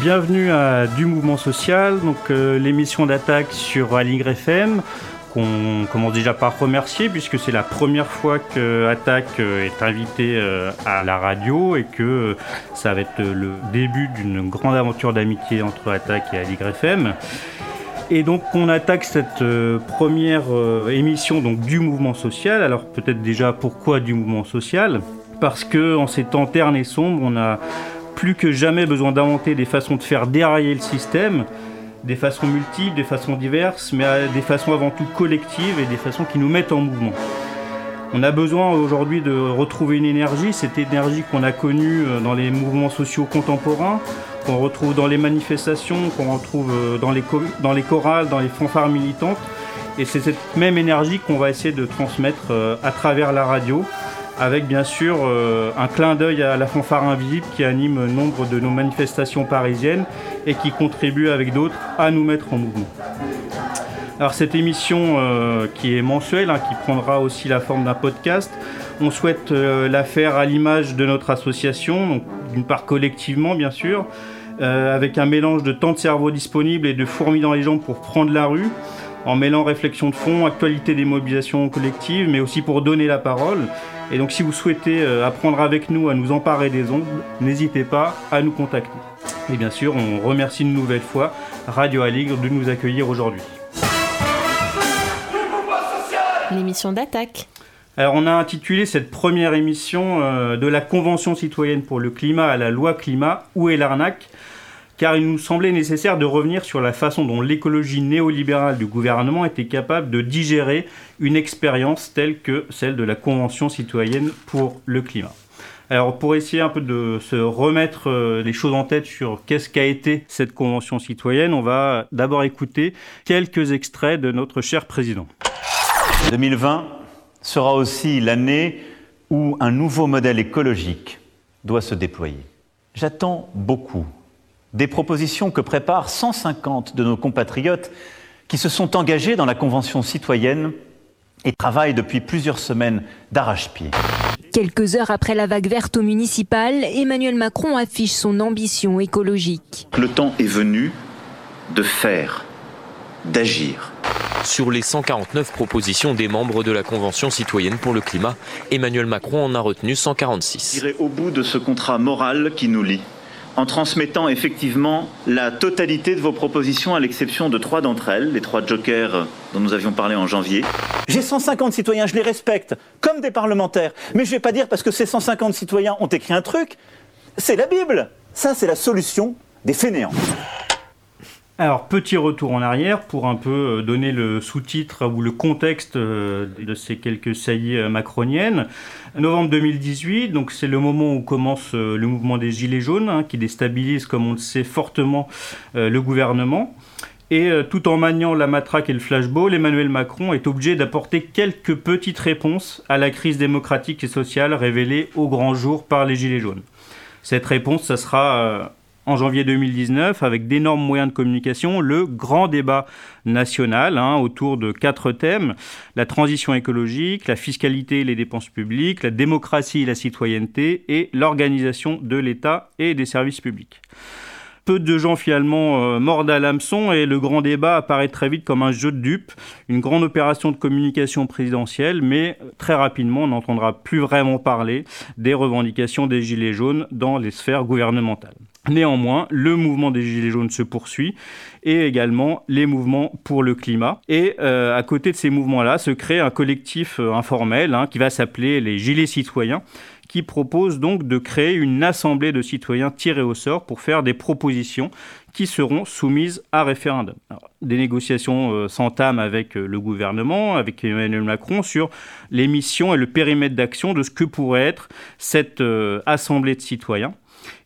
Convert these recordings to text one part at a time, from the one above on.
Bienvenue à Du Mouvement Social, donc euh, l'émission d'attaque sur Aligre FM qu'on commence déjà par remercier puisque c'est la première fois que Attaque euh, est invité euh, à la radio et que ça va être le début d'une grande aventure d'amitié entre Attaque et Aligre FM. Et donc on attaque cette première émission donc du mouvement social. Alors peut-être déjà pourquoi du mouvement social? Parce que en ces temps ternes et sombres, on a plus que jamais besoin d'inventer des façons de faire dérailler le système, des façons multiples, des façons diverses, mais des façons avant tout collectives et des façons qui nous mettent en mouvement. On a besoin aujourd'hui de retrouver une énergie, cette énergie qu'on a connue euh, dans les mouvements sociaux contemporains, qu'on retrouve dans les manifestations, qu'on retrouve euh, dans les, dans les chorales, dans les fanfares militantes. Et c'est cette même énergie qu'on va essayer de transmettre euh, à travers la radio, avec bien sûr euh, un clin d'œil à la fanfare invisible qui anime nombre de nos manifestations parisiennes et qui contribue avec d'autres à nous mettre en mouvement. Alors cette émission qui est mensuelle, hein, qui prendra aussi la forme d'un podcast, on souhaite la faire à l'image de notre association, d'une part collectivement bien sûr, euh, avec un mélange de temps de cerveau disponible et de fourmis dans les jambes pour prendre la rue, en mêlant réflexion de fond, actualité des mobilisations collectives, mais aussi pour donner la parole. Et donc si vous souhaitez euh, apprendre avec nous à nous emparer des ondes, n'hésitez pas à nous contacter. Et bien sûr, on remercie une nouvelle fois Radio Aligre de nous accueillir aujourd'hui. L'émission d'attaque. Alors on a intitulé cette première émission euh, de la Convention citoyenne pour le climat à la loi climat, où est l'arnaque? Car il nous semblait nécessaire de revenir sur la façon dont l'écologie néolibérale du gouvernement était capable de digérer une expérience telle que celle de la Convention citoyenne pour le climat. Alors pour essayer un peu de se remettre euh, les choses en tête sur qu'est-ce qu'a été cette Convention citoyenne, on va d'abord écouter quelques extraits de notre cher président. 2020 sera aussi l'année où un nouveau modèle écologique doit se déployer. J'attends beaucoup des propositions que préparent 150 de nos compatriotes qui se sont engagés dans la Convention citoyenne et travaillent depuis plusieurs semaines d'arrache-pied. Quelques heures après la vague verte au municipal, Emmanuel Macron affiche son ambition écologique. Le temps est venu de faire, d'agir. Sur les 149 propositions des membres de la Convention citoyenne pour le climat, Emmanuel Macron en a retenu 146. J'irai au bout de ce contrat moral qui nous lie en transmettant effectivement la totalité de vos propositions, à l'exception de trois d'entre elles, les trois jokers dont nous avions parlé en janvier. J'ai 150 citoyens, je les respecte, comme des parlementaires. Mais je ne vais pas dire parce que ces 150 citoyens ont écrit un truc, c'est la Bible. Ça, c'est la solution des fainéants. Alors, petit retour en arrière pour un peu euh, donner le sous-titre ou le contexte euh, de ces quelques saillies euh, macroniennes. Novembre 2018, donc c'est le moment où commence le mouvement des Gilets jaunes, hein, qui déstabilise, comme on le sait, fortement le gouvernement. Et tout en maniant la matraque et le flashball, Emmanuel Macron est obligé d'apporter quelques petites réponses à la crise démocratique et sociale révélée au grand jour par les Gilets jaunes. Cette réponse, ça sera en janvier 2019 avec d'énormes moyens de communication, le grand débat national hein, autour de quatre thèmes, la transition écologique, la fiscalité et les dépenses publiques, la démocratie et la citoyenneté et l'organisation de l'État et des services publics peu de gens finalement euh, mordent à l'hameçon et le grand débat apparaît très vite comme un jeu de dupes, une grande opération de communication présidentielle, mais très rapidement on n'entendra plus vraiment parler des revendications des Gilets jaunes dans les sphères gouvernementales. Néanmoins, le mouvement des Gilets jaunes se poursuit et également les mouvements pour le climat. Et euh, à côté de ces mouvements-là se crée un collectif informel hein, qui va s'appeler les Gilets citoyens qui propose donc de créer une assemblée de citoyens tirés au sort pour faire des propositions qui seront soumises à référendum. des négociations euh, s'entament avec euh, le gouvernement, avec Emmanuel Macron, sur les missions et le périmètre d'action de ce que pourrait être cette euh, assemblée de citoyens.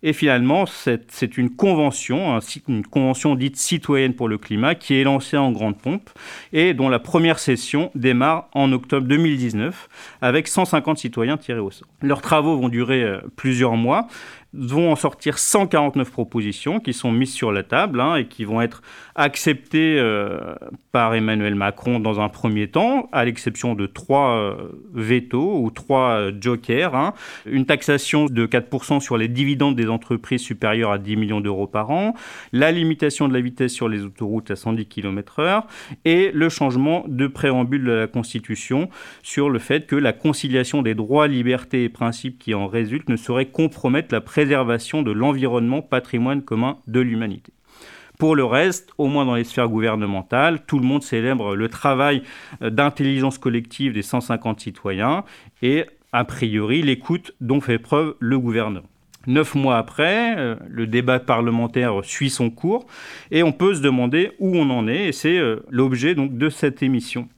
Et finalement, c'est une convention, une convention dite citoyenne pour le climat, qui est lancée en grande pompe et dont la première session démarre en octobre 2019 avec 150 citoyens tirés au sort. Leurs travaux vont durer euh, plusieurs mois vont en sortir 149 propositions qui sont mises sur la table hein, et qui vont être acceptées euh, par Emmanuel Macron dans un premier temps, à l'exception de trois euh, ou trois euh, jokers. Hein. Une taxation de 4% sur les dividendes des entreprises supérieures à 10 millions d'euros par an, la limitation de la vitesse sur les autoroutes à 110 km/h et le changement de préambule de la Constitution sur le fait que la conciliation des droits, libertés et principes qui en résultent ne saurait compromettre la préservation de l'environnement patrimoine commun de l'humanité. Pour le reste, au moins dans les sphères gouvernementales, tout le monde célèbre le travail euh, d'intelligence collective des 150 citoyens et, a priori, l'écoute dont fait preuve le gouvernement. Neuf mois après, euh, le débat parlementaire suit son cours et on peut se demander où on en est et c'est euh, l'objet donc de cette émission.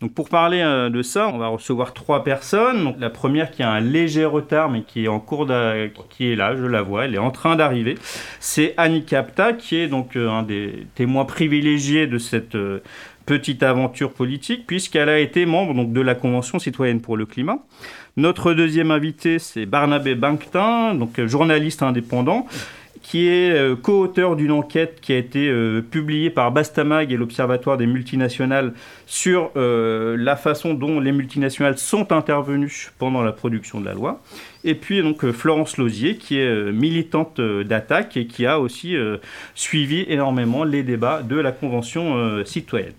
Donc pour parler euh, de ça, on va recevoir trois personnes. Donc la première qui a un léger retard mais qui est en cours qui est là, je la vois, elle est en train d'arriver. C'est Annie Capta qui est donc euh, un des témoins privilégiés de cette euh, petite aventure politique puisqu'elle a été membre donc, de la Convention citoyenne pour le climat. Notre deuxième invité, c'est Barnabé Banctin, donc journaliste indépendant qui est euh, co-auteur d'une enquête qui a été euh, publiée par Bastamag et l'Observatoire des multinationales sur euh, la façon dont les multinationales sont intervenues pendant la production de la loi. Et puis donc Florence Lozier, qui est militante d'attaque et qui a aussi suivi énormément les débats de la Convention citoyenne.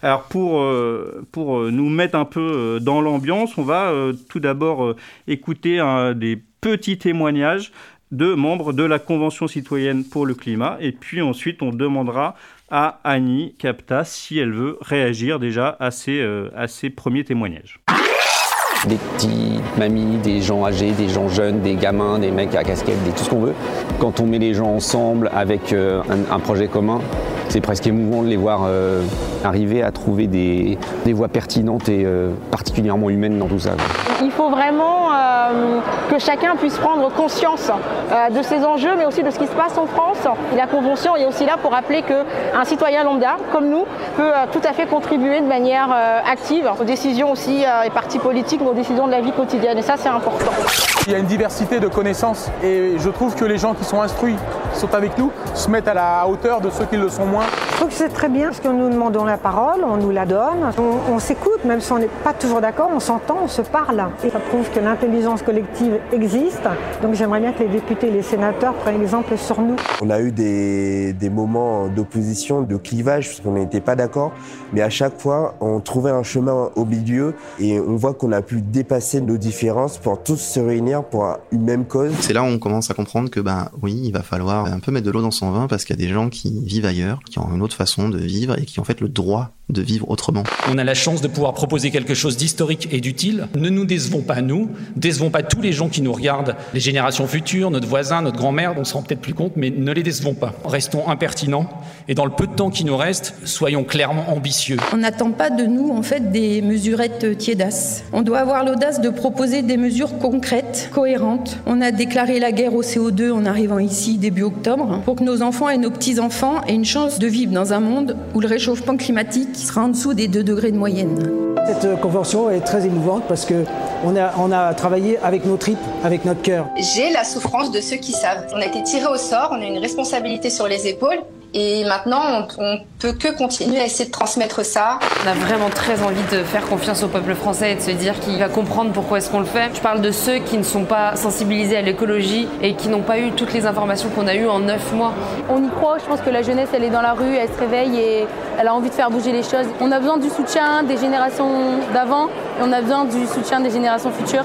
Alors pour, pour nous mettre un peu dans l'ambiance, on va tout d'abord écouter un des petits témoignages de membres de la Convention citoyenne pour le climat. Et puis ensuite, on demandera à Annie Capta si elle veut réagir déjà à ces, euh, premiers témoignages. Des petites mamies, des gens âgés, des gens jeunes, des gamins, des mecs à casquette, des, tout ce qu'on veut. Quand on met les gens ensemble avec euh, un, projet commun, c'est presque émouvant de les voir euh, arriver à trouver des, des voies pertinentes et particulièrement humaines dans tout ça. Il faut vraiment euh, que chacun puisse prendre conscience euh, de ces enjeux, mais aussi de ce qui se passe en France. la Convention est aussi là pour rappeler qu'un citoyen lambda, comme nous, peut euh, tout à fait contribuer de manière active aux décisions aussi des partis politiques, mais aux décisions de la vie quotidienne. Et ça, c'est important. Il y a une diversité de connaissances et je trouve que les gens qui sont instruits, qui sont avec nous, se mettent à la hauteur de ceux qui le sont moins. Je trouve que c'est très bien parce que nous demandons la parole, on nous la donne, on s'écoute, même si on n'est pas toujours d'accord, on s'entend, on se parle. Et ça prouve que l'intelligence collective existe. Donc j'aimerais bien que les députés et les sénateurs prennent exemple sur nous. On a eu des, des moments d'opposition, de clivage, puisqu'on n'était pas d'accord. Mais à chaque fois, on trouvait un chemin au milieu et on voit qu'on a pu dépasser nos différences pour tous se réunir pour une même cause. C'est là où on commence à comprendre que, ben oui, il va falloir un peu mettre de l'eau dans son vin parce qu'il y a des gens qui vivent ailleurs, qui ont une autre façon de vivre et qui ont fait le droit de vivre autrement. On a la chance de pouvoir proposer quelque chose d'historique et d'utile. Ne nous décevons pas nous, décevons pas tous les gens qui nous regardent, les générations futures, notre voisin, notre grand-mère, on se rend peut-être plus compte, mais ne les décevons pas. Restons impertinents et dans le peu de temps qui nous reste, soyons clairement ambitieux. On n'attend pas de nous en fait des mesurettes tiédasses. On doit avoir l'audace de proposer des mesures concrètes, cohérentes. On a déclaré la guerre au CO2 en arrivant ici début octobre pour que nos enfants et nos petits-enfants aient une chance de vivre dans un monde où le réchauffement climatique qui sera en dessous des 2 degrés de moyenne. Cette convention est très émouvante parce que on a, on a travaillé avec nos tripes, avec notre cœur. J'ai la souffrance de ceux qui savent. On a été tiré au sort, on a une responsabilité sur les épaules et maintenant, on, peut que continuer à essayer de transmettre ça. On a vraiment très envie de faire confiance au peuple français et de se dire qu'il va comprendre pourquoi est-ce qu'on le fait. Je parle de ceux qui ne sont pas sensibilisés à l'écologie et qui n'ont pas eu toutes les informations qu'on a eues en neuf mois. On y croit, je pense que la jeunesse, elle est dans la rue, elle se réveille et elle a envie de faire bouger les choses. On a besoin du soutien des générations d'avant on a besoin du soutien des générations futures.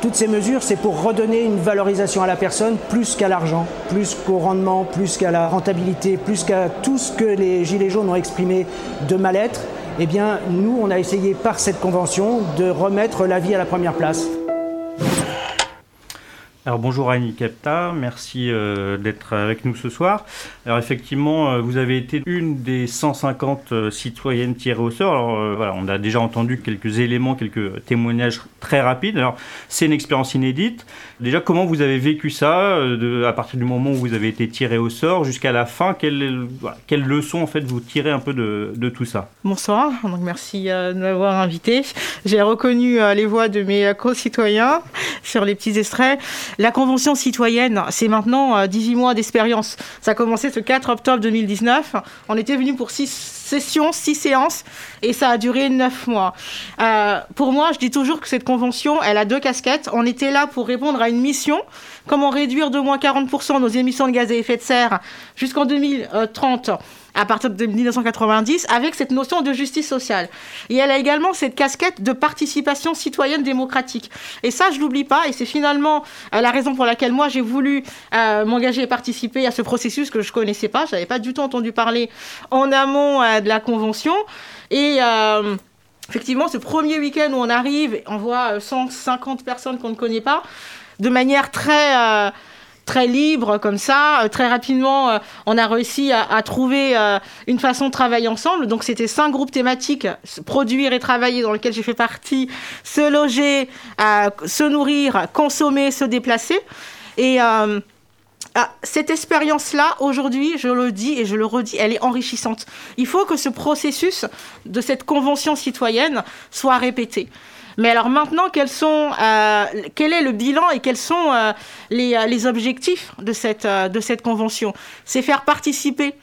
Toutes ces mesures, c'est pour redonner une valorisation à la personne plus qu'à l'argent, plus qu'au rendement, plus qu'à la rentabilité, plus qu'à tout ce que les Gilets jaunes ont exprimé de mal-être. Eh bien, nous, on a essayé par cette convention de remettre la vie à la première place. Alors bonjour Annie Kepta, merci euh, d'être avec nous ce soir. Alors effectivement, euh, vous avez été une des 150 euh, citoyennes tirées au sort. Alors voilà, on a déjà entendu quelques éléments, quelques témoignages très rapides. Alors c'est une expérience inédite. Déjà, comment vous avez vécu ça à partir du moment où vous avez été tiré au sort jusqu'à la fin? Quelle, voilà, quelle leçon en fait vous tirez un peu de, tout ça? Bonsoir, donc merci de m'avoir invité. J'ai reconnu les voix de mes concitoyens sur les petits extraits. La Convention citoyenne, c'est maintenant 18 mois d'expérience. Ça a commencé ce 4 octobre 2019. On était venu pour 6 sessions, 6 séances, et ça a duré 9 mois. pour moi, je dis toujours que cette convention, elle a deux casquettes. On était là pour répondre à une mission comment réduire de moins 40% nos émissions de gaz à effet de serre jusqu'en 2030 à partir de 1990 avec cette notion de justice sociale. Et elle a également cette casquette de participation citoyenne démocratique. Et ça, je l'oublie pas, et c'est finalement euh, la raison pour laquelle moi j'ai voulu euh, m'engager et participer à ce processus que je connaissais pas, je n'avais pas du tout entendu parler en amont euh, de la convention. Et effectivement, ce premier week-end où on arrive, on voit 150 personnes qu'on ne connaît pas, de manière très très libre comme ça. Euh, très rapidement, euh, on a réussi à, trouver une façon de travailler ensemble. Donc c'était cinq groupes thématiques, produire et travailler, dans lesquels j'ai fait partie, se loger, se nourrir, consommer, se déplacer. Et cette expérience-là, aujourd'hui, je le dis et je le redis, elle est enrichissante. Il faut que ce processus de cette convention citoyenne soit répété. Mais alors maintenant, euh, quel est le bilan et quels sont euh, les, euh, les, objectifs de cette, de cette convention? C'est faire participer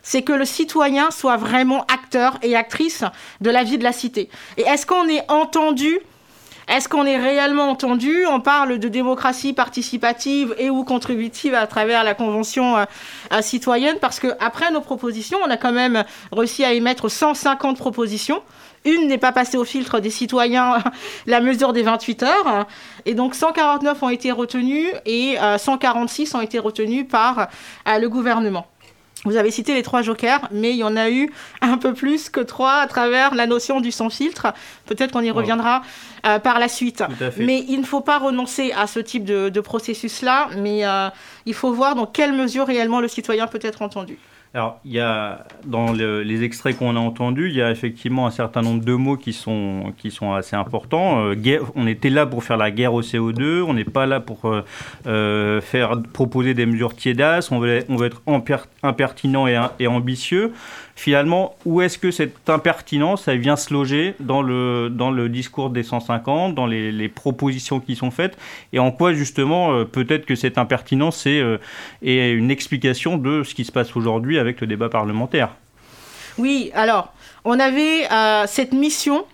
c'est que le citoyen soit vraiment acteur et actrice de la vie de la cité. Et est-ce qu'on est entendu est-ce qu'on est réellement entendu? On parle de démocratie participative et ou contributive à travers la Convention citoyenne parce que après nos propositions, on a quand même réussi à émettre 150 propositions. Une n'est pas passée au filtre des citoyens, la mesure des 28 heures. Et donc 149 ont été retenus et 146 euh, ont été retenus par euh, le gouvernement. Vous avez cité les trois jokers, mais il y en a eu un peu plus que trois à travers la notion du sans-filtre. Peut-être qu'on y reviendra euh, par la suite. Mais il ne faut pas renoncer à ce type de, processus-là, mais il faut voir dans quelle mesure réellement le citoyen peut être entendu. Alors, il y a, dans les extraits qu'on a entendus, il y a effectivement un certain nombre de mots qui sont, qui sont assez importants. Euh, on était là pour faire la guerre au CO2, on n'est pas là pour euh, euh, faire proposer des mesures tiédasses, on veut, on veut être impertinent et ambitieux finalement, où est-ce que cette impertinence, elle vient se loger dans le, dans le discours des 150, dans les, propositions qui sont faites, et en quoi justement, euh, peut-être que cette impertinence est, euh, est une explication de ce qui se passe aujourd'hui avec le débat parlementaire? Oui, alors, on avait euh, cette mission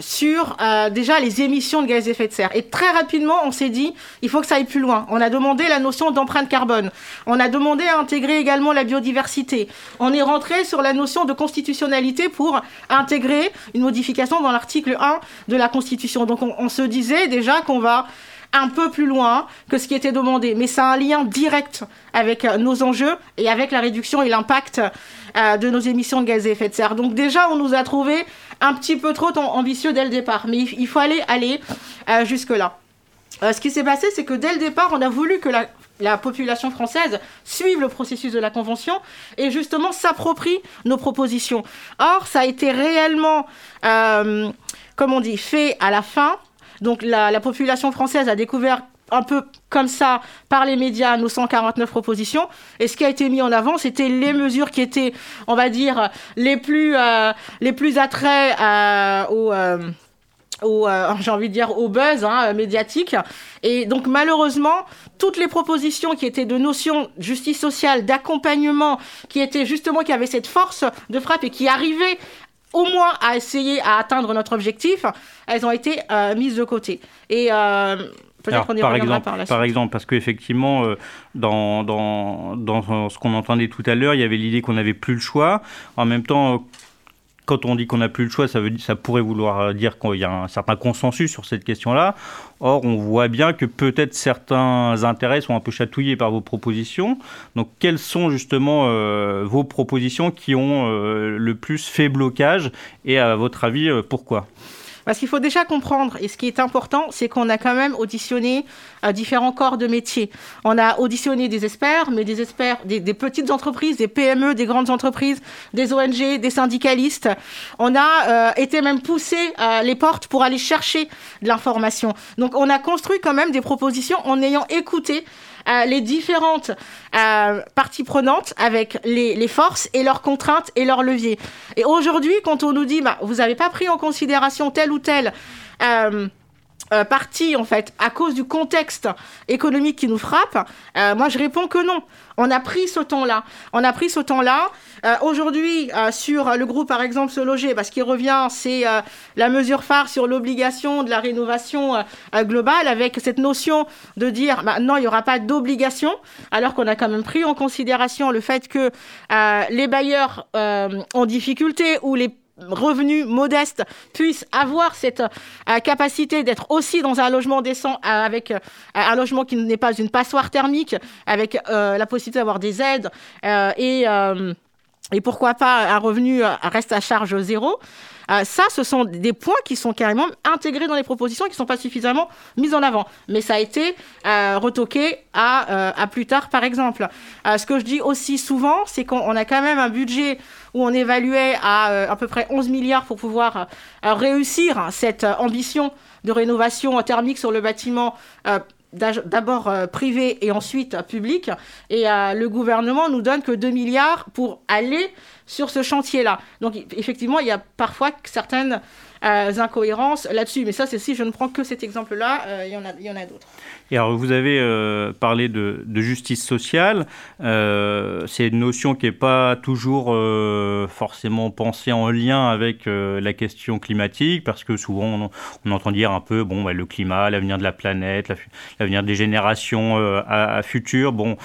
sur euh, déjà les émissions de gaz à effet de serre. Et très rapidement, on s'est dit, il faut que ça aille plus loin. On a demandé la notion d'empreinte carbone. On a demandé à intégrer également la biodiversité. On est rentré sur la notion de constitutionnalité pour intégrer une modification dans l'article 1 de la Constitution. Donc on se disait déjà qu'on va un peu plus loin que ce qui était demandé. Mais ça a un lien direct avec euh, nos enjeux et avec la réduction et l'impact euh, de nos émissions de gaz à effet de serre. Donc déjà, on nous a trouvé un petit peu trop ambitieux dès le départ. Mais il faut aller, euh, jusque-là. ce qui s'est passé, c'est que dès le départ, on a voulu que la, population française suive le processus de la Convention et justement s'approprie nos propositions. Or, ça a été réellement, comme on dit, fait à la fin donc la, population française a découvert un peu comme ça par les médias nos 149 propositions. Et ce qui a été mis en avant, c'était les mesures qui étaient, on va dire, les plus, euh, les plus attraits euh, au... Euh, j'ai envie de dire au buzz hein, médiatique. Et donc malheureusement, toutes les propositions qui étaient de notions de justice sociale, d'accompagnement, qui étaient justement, qui avaient cette force de frappe et qui arrivaient au moins à essayer à atteindre notre objectif, elles ont été euh, mises de côté. Et euh, peut-être qu'on y par exemple, par la Par exemple, parce qu'effectivement, euh, dans, dans, dans, ce qu'on entendait tout à l'heure, il y avait l'idée qu'on n'avait plus le choix. En même temps, quand on dit qu'on n'a plus le choix, ça, veut, ça pourrait vouloir dire qu'il y a un certain consensus sur cette question-là. Or, on voit bien que peut-être certains intérêts sont un peu chatouillés par vos propositions. Donc, quelles sont justement euh, vos propositions qui ont euh, le plus fait blocage? Et à votre avis, euh, pourquoi? Parce qu'il faut déjà comprendre, et ce qui est important, c'est qu'on a quand même auditionné euh, différents corps de métiers. On a auditionné des experts, mais des experts, des, petites entreprises, des PME, des grandes entreprises, des ONG, des syndicalistes. On a euh, été même poussé euh, les portes pour aller chercher de l'information. Donc on a construit quand même des propositions en ayant écouté les différentes euh, parties prenantes avec les, forces et leurs contraintes et leurs leviers. Et aujourd'hui, quand on nous dit, bah, vous n'avez pas pris en considération tel ou tel... Euh, euh, partie en fait à cause du contexte économique qui nous frappe euh, Moi, je réponds que non. On a pris ce temps-là. On a pris ce temps-là. Euh, Aujourd'hui, euh, sur le groupe, par exemple, se loger, parce qu'il revient, c'est euh, la mesure phare sur l'obligation de la rénovation euh, globale, avec cette notion de dire maintenant il n'y aura pas d'obligation, alors qu'on a quand même pris en considération le fait que les bailleurs en difficulté ou les revenus modestes puissent avoir cette euh, capacité d'être aussi dans un logement décent euh, avec euh, un logement qui n'est pas une passoire thermique, avec la possibilité d'avoir des aides et, et pourquoi pas un revenu reste à charge zéro. Euh, ça, ce sont des points qui sont carrément intégrés dans les propositions et qui ne sont pas suffisamment mis en avant. Mais ça a été euh, retoqué à, euh, à plus tard, par exemple. Euh, ce que je dis aussi souvent, c'est qu'on on a quand même un budget où on évaluait à à peu près 11 milliards pour pouvoir réussir cette ambition de rénovation thermique sur le bâtiment. D'abord euh, privé et ensuite euh, public. Et euh, le gouvernement nous donne que 2 milliards pour aller sur ce chantier-là. Donc effectivement, il y a parfois certaines incohérences là-dessus. Mais ça, c'est si je ne prends que cet exemple-là, il y en a, il y en a d'autres. Et alors, vous avez euh, parlé de, justice sociale. Euh, c'est une notion qui n'est pas toujours euh, forcément pensée en lien avec la question climatique, parce que souvent on, entend dire un peu, bon, bah, le climat, l'avenir de la planète, l'avenir des générations à, à bon,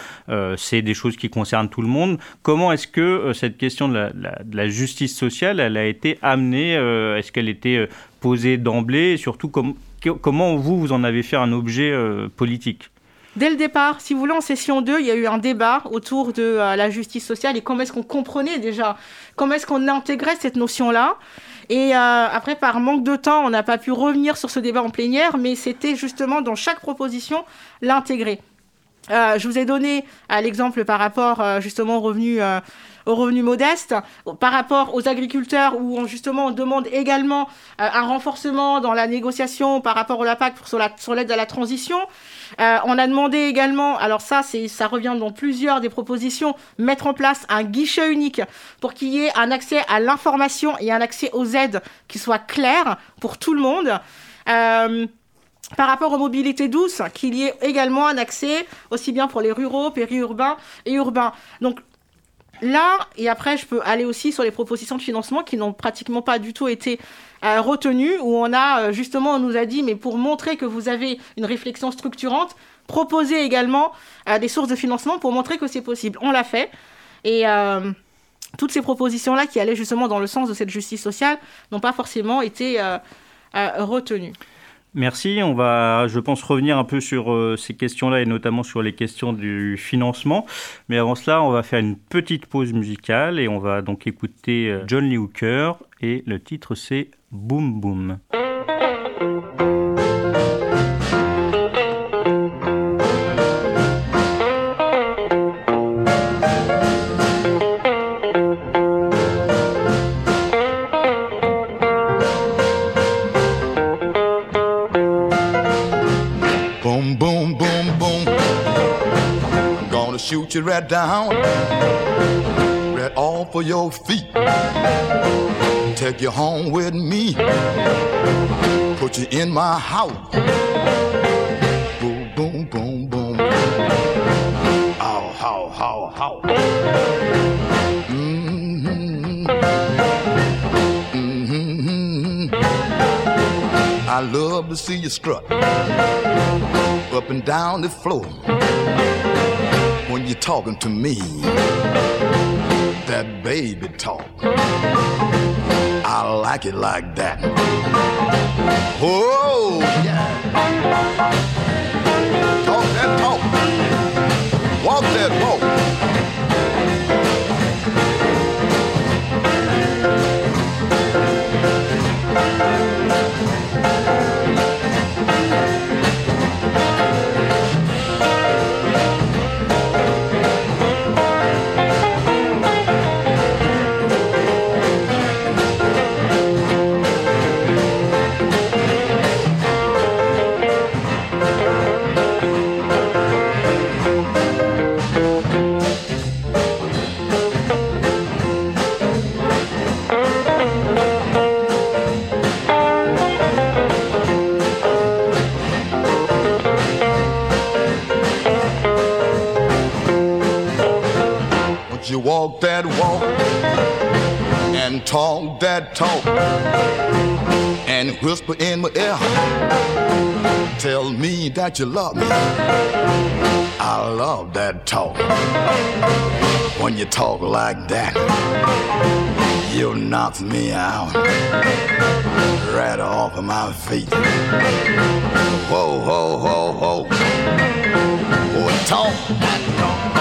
c'est des choses qui concernent tout le monde. Comment est-ce que cette question de la, de la justice sociale, elle a été amenée Est-ce qu'elle était posée d'emblée Et surtout, comment vous, vous en avez fait un objet euh, politique? Dès le départ, si vous voulez, en session 2, il y a eu un débat autour de euh, la justice sociale et comment est-ce qu'on comprenait déjà, comment est-ce qu'on intégrait cette notion-là. Et euh, après, par manque de temps, on n'a pas pu revenir sur ce débat en plénière, mais c'était justement dans chaque proposition l'intégrer. Je vous ai donné euh, l'exemple par rapport justement aux revenus, euh, aux revenus modestes, par rapport aux agriculteurs où on, justement on demande également euh, un renforcement dans la négociation par rapport au LAPAC pour, sur la- sur l'aide à la transition. Euh, on a demandé également, alors ça, ça revient dans plusieurs des propositions, mettre en place un guichet unique pour qu'il y ait un accès à l'information et un accès aux aides qui soit clair pour tout le monde. Euh, par rapport aux mobilités douces, qu'il y ait également un accès aussi bien pour les ruraux, périurbains et urbains. Donc là, et après, je peux aller aussi sur les propositions de financement qui n'ont pratiquement pas du tout été euh, retenues, où on a euh, justement, on nous a dit, mais pour montrer que vous avez une réflexion structurante, proposez également euh, des sources de financement pour montrer que c'est possible. On l'a fait. Et toutes ces propositions-là qui allaient justement dans le sens de cette justice sociale n'ont pas forcément été retenues. Merci. On va, je pense, revenir un peu sur euh, ces questions-là et notamment sur les questions du financement. Mais avant cela, on va faire une petite pause musicale et on va donc écouter euh, John Lee Hooker et le titre c'est Boom Boom. Boom, shoot you right down, right off of your feet. Take you home with me, put you in my house. Boom, boom, boom, boom. Ow, how, how, how. Mm-hmm. Mm-hmm. I love to see you strut up and down the floor you're talking to me. That baby talk. I like it like that. Oh, yeah. Talk that talk. Walk that walk. Talk that talk and whisper in my ear. Tell me that you love me. I love that talk. When you talk like that, you knock me out right off of my feet. Whoa, whoa, whoa, whoa. Oh, talk that talk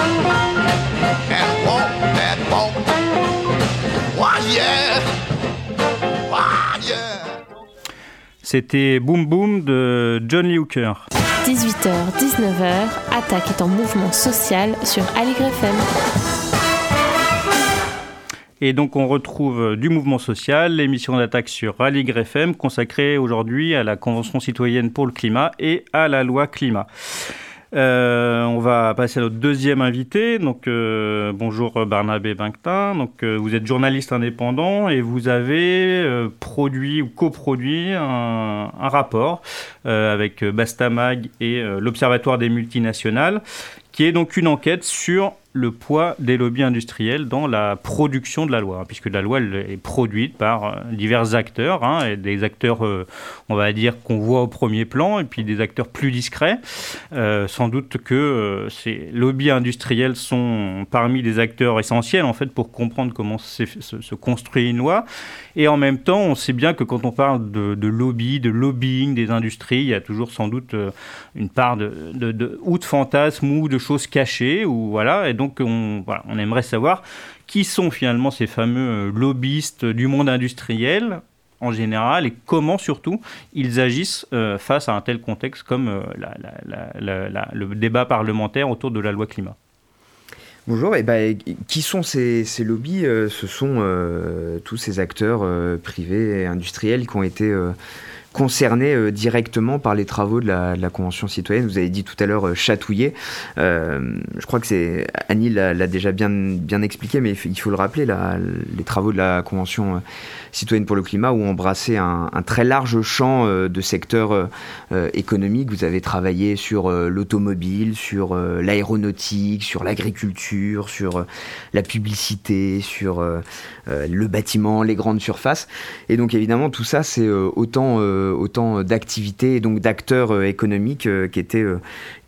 C'était Boom Boom de John Lee Hooker. 18h, 19h, Attaque est en mouvement social sur Aligre FM. Et donc on retrouve du mouvement social, l'émission d'attaque sur Aligre FM consacrée aujourd'hui à la Convention citoyenne pour le climat et à la loi climat. Euh, on va passer à notre deuxième invité. Donc, euh, bonjour Barnabé Binctin. Donc, euh, vous êtes journaliste indépendant et vous avez euh, produit ou coproduit un, un rapport euh, avec Bastamag et euh, l'Observatoire des multinationales, qui est donc une enquête sur le poids des lobbies industriels dans la production de la loi, hein, puisque la loi elle, est produite par euh, divers acteurs, hein, et des acteurs, euh, on va dire, qu'on voit au premier plan, et puis des acteurs plus discrets. Euh, sans doute que ces lobbies industriels sont parmi les acteurs essentiels, en fait, pour comprendre comment se, construit une loi. Et en même temps, on sait bien que quand on parle de, de de lobbying des industries, il y a toujours sans doute une part de, ou de fantasmes ou de choses cachées, ou voilà, on, voilà, on aimerait savoir qui sont finalement ces fameux euh, lobbyistes du monde industriel en général et comment surtout ils agissent euh, face à un tel contexte comme euh, le débat parlementaire autour de la loi climat. Bonjour, et ben, qui sont ces, ces lobbies Ce sont tous ces acteurs privés et industriels qui ont été concernés euh, directement par les travaux de la, Convention citoyenne. Vous avez dit tout à l'heure euh, chatouiller. Euh, je crois que c'est Annie l'a déjà bien, bien expliqué, mais il faut le rappeler, la, les travaux de la Convention citoyenne pour le climat ont embrassé un très large champ de secteurs économiques. Vous avez travaillé sur l'automobile, sur l'aéronautique, sur l'agriculture, sur la publicité, sur le bâtiment, les grandes surfaces. Et donc évidemment, tout ça, c'est autant autant d'activités et donc d'acteurs économiques qui étaient,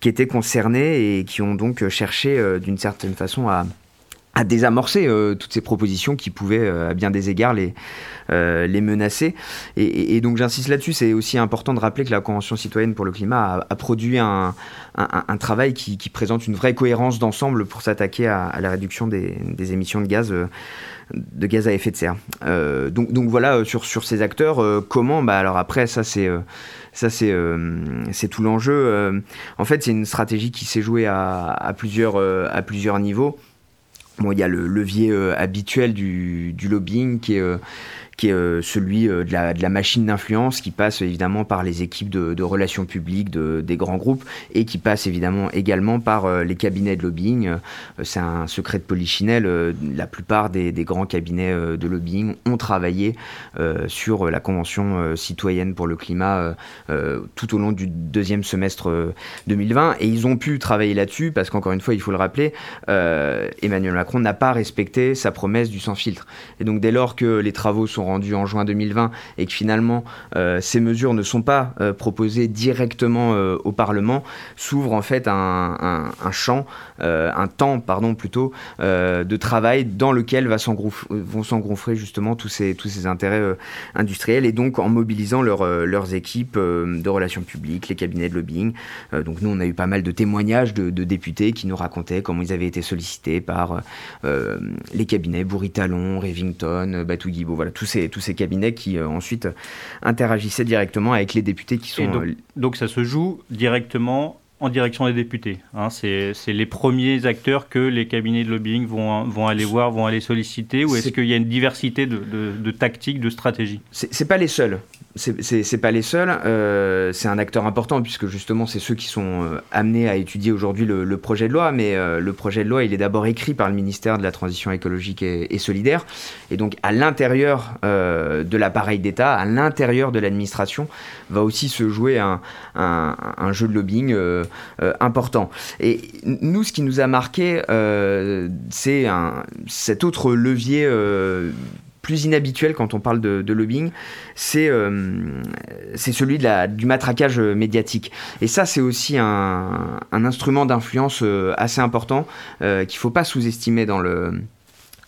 qui étaient concernés et qui ont donc cherché d'une certaine façon à, à désamorcer euh, toutes ces propositions qui pouvaient, euh, à bien des égards, les, euh, les menacer. Et, et, et donc j'insiste là-dessus, c'est aussi important de rappeler que la Convention citoyenne pour le climat a, a produit un, un, un, travail qui, qui, présente une vraie cohérence d'ensemble pour s'attaquer à, à, la réduction des, des, émissions de gaz. de gaz à effet de serre. donc, donc voilà sur, sur ces acteurs, comment bah alors après ça c'est ça c'est c'est tout l'enjeu. en fait c'est une stratégie qui s'est jouée à, à plusieurs à plusieurs niveaux. Bon, il y a le levier euh, habituel du, du, lobbying qui est, euh, qui est euh, celui de la, de, la, machine d'influence qui passe évidemment par les équipes de, relations publiques de, des grands groupes et qui passe évidemment également par les cabinets de lobbying. C'est un secret de polichinelle. La plupart des, des grands cabinets de lobbying ont travaillé sur la Convention citoyenne pour le climat tout au long du deuxième semestre 2020 et ils ont pu travailler là-dessus parce qu'encore une fois, il faut le rappeler, Emmanuel Macron n'a pas respecté sa promesse du sans filtre. Et donc dès lors que les travaux sont rendus en juin 2020 et que finalement euh, ces mesures ne sont pas euh, proposées directement euh, au Parlement, s'ouvre en fait un, champ, un temps pardon plutôt de travail dans lequel va vont s'engouffrer justement tous ces, tous ces intérêts industriels et donc en mobilisant leur, leurs équipes de relations publiques, les cabinets de lobbying. donc nous on a eu pas mal de témoignages de, députés qui nous racontaient comment ils avaient été sollicités par les cabinets Bouritalon, Revington, Batou Guibault, voilà, tous ces, tous ces cabinets qui euh, ensuite interagissaient directement avec les députés qui sont. Donc, euh, donc, ça se joue directement en direction des députés. Hein, c'est les premiers acteurs que les cabinets de lobbying vont, vont aller voir, vont aller solliciter, ou est-ce qu'il y a une diversité de, de, de tactiques, de stratégies? C'est pas les seuls c'est pas les seuls. Euh, c'est un acteur important puisque justement c'est ceux qui sont euh, amenés à étudier aujourd'hui le, projet de loi. Mais euh, le projet de loi, il est d'abord écrit par le ministère de la Transition écologique et, solidaire. Et donc à l'intérieur de l'appareil d'État, à l'intérieur de l'administration, va aussi se jouer un, un, jeu de lobbying important. Et nous, ce qui nous a marqué, c'est cet autre levier plus inhabituel quand on parle de, lobbying, c'est c'est celui de la, du matraquage médiatique. Et ça, c'est aussi un, un instrument d'influence assez important qu'il ne faut pas sous-estimer dans le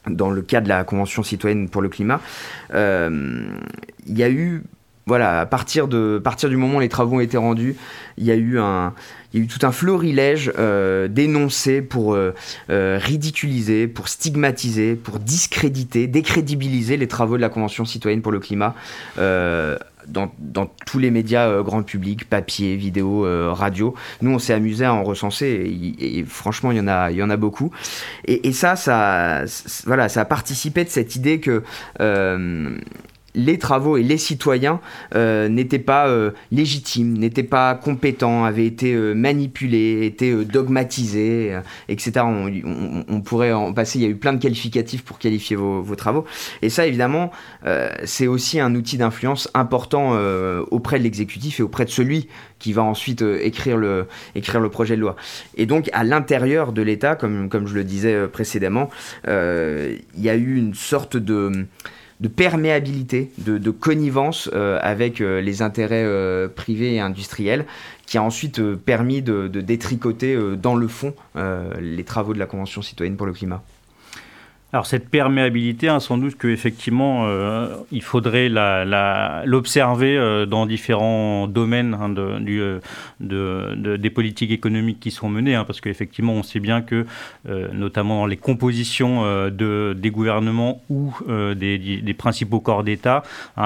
dans le cas de la Convention citoyenne pour le climat, il y a eu voilà, à partir, de, partir du moment où les travaux ont été rendus, il y a eu, un, il y a eu tout un florilège euh, d'énoncés pour euh, euh, ridiculiser, pour stigmatiser, pour discréditer, décrédibiliser les travaux de la Convention citoyenne pour le climat. Dans, dans, tous les médias grand public, papier, vidéo, radio. Nous, on s'est amusé à en recenser et, franchement, il y en a, y en a beaucoup. Et, et ça, ça, voilà, ça a participé de cette idée que les travaux et les citoyens euh, n'étaient pas euh, légitimes, n'étaient pas compétents, avaient été euh, manipulés, étaient dogmatisés, etc. On, pourrait en passer, il y a eu plein de qualificatifs pour qualifier vos, travaux. Et ça, évidemment, c'est aussi un outil d'influence important auprès de l'exécutif et auprès de celui qui va ensuite écrire, le, projet de loi. Et donc, à l'intérieur de l'État, comme je le disais précédemment, il y a eu une sorte de de perméabilité, de, connivence euh, avec euh, les intérêts euh, privés et industriels, qui a ensuite permis de, de détricoter dans le fond les travaux de la Convention citoyenne pour le climat. Alors cette perméabilité, hein, sans doute qu'effectivement, euh, il faudrait l'observer euh, dans différents domaines hein, euh, de, des politiques économiques qui sont menées, hein, parce qu'effectivement, on sait bien que, notamment dans les compositions de, des gouvernements ou des, des, principaux corps d'État,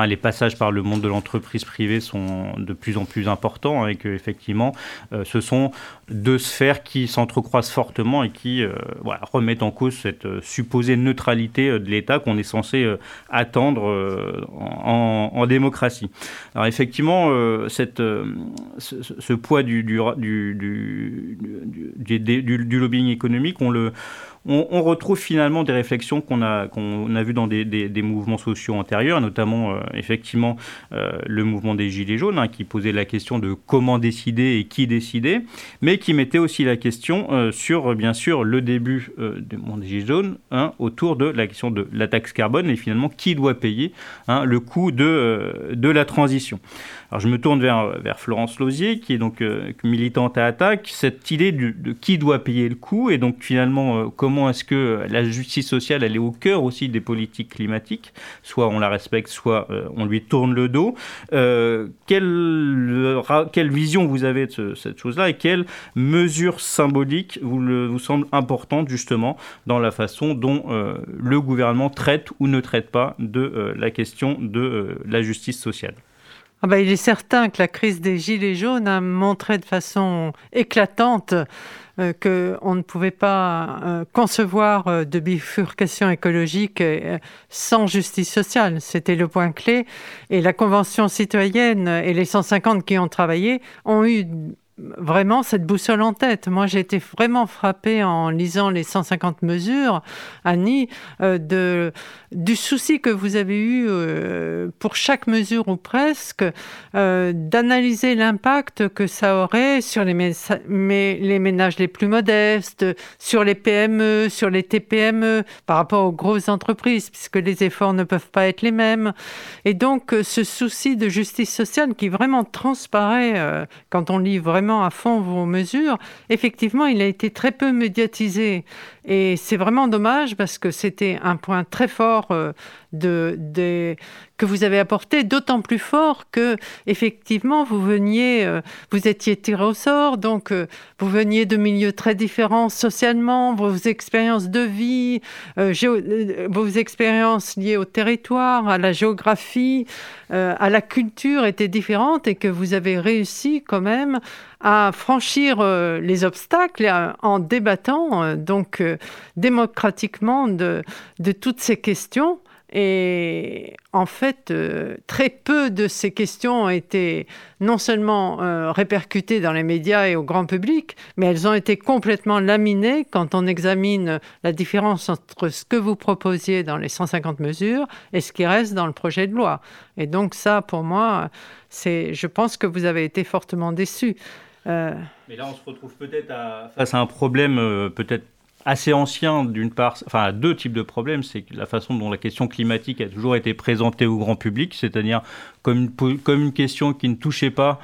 les passages par le monde de l'entreprise privée sont de plus en plus importants, et qu'effectivement, ce sont deux sphères qui s'entrecroisent fortement et qui voilà, remettent en cause cette supposée neutralité euh, de l'État qu'on est censé euh, attendre euh, en, démocratie. Alors effectivement, cette, ce, poids du, du, du, du, lobbying économique, on le, on, retrouve finalement des réflexions qu'on a, a vues dans des, mouvements sociaux antérieurs, notamment euh, effectivement euh, le mouvement des Gilets jaunes, hein, qui posait la question de comment décider et qui décider, mais qui mettait aussi la question euh, sur, bien sûr, le début du mouvement des Gilets jaunes, hein, autour de la question de la taxe carbone et finalement qui doit payer hein, le coût de, de la transition. Alors je me tourne vers, vers Florence Lausier, qui est donc militante à Attaque. Cette idée de, qui doit payer le coût et donc finalement euh, comment est-ce que la justice sociale est au cœur aussi des politiques climatiques. Soit on la respecte, soit euh, on lui tourne le dos. Quelle, quelle, vision vous avez de cette chose-là et quelles mesures symboliques vous, vous semblent importantes justement dans la façon dont le gouvernement traite ou ne traite pas de la question de la justice sociale? Ah bah, il est certain que la crise des Gilets jaunes a montré de façon éclatante euh, qu'on ne pouvait pas euh, concevoir euh, de bifurcation écologique sans justice sociale. C'était le point clé. Et la Convention citoyenne et les 150 qui ont travaillé ont eu vraiment cette boussole en tête. Moi, j'ai été vraiment frappée en lisant les 150 mesures, Annie, euh, du souci que vous avez eu euh, pour chaque mesure ou presque, euh, d'analyser l'impact que ça aurait sur les, les ménages les plus modestes, sur les PME, sur les TPME, par rapport aux grosses entreprises, puisque les efforts ne peuvent pas être les mêmes. Et donc, ce souci de justice sociale qui vraiment transparaît quand on lit vraiment à fond vos mesures, effectivement, il a été très peu médiatisé. Et c'est vraiment dommage parce que c'était un point très fort euh, de, que vous avez apporté, d'autant plus fort que effectivement vous veniez, euh, vous étiez tiré au sort, donc euh, vous veniez de milieux très différents socialement, vos expériences de vie, vos expériences liées au territoire, à la géographie, à la culture étaient différentes et que vous avez réussi quand même à franchir les obstacles en débattant. donc démocratiquement de toutes ces questions. Et en fait, euh, très peu de ces questions ont été non seulement euh, répercutées dans les médias et au grand public, mais elles ont été complètement laminées quand on examine la différence entre ce que vous proposiez dans les 150 mesures et ce qui reste dans le projet de loi. Et donc ça, pour moi, c'est, je pense que vous avez été fortement déçus. Euh, mais là, on se retrouve peut-être face à un problème peut-être assez ancien d'une part, enfin deux types de problèmes, c'est la façon dont la question climatique a toujours été présentée au grand public, c'est-à-dire comme une, question qui ne touchait pas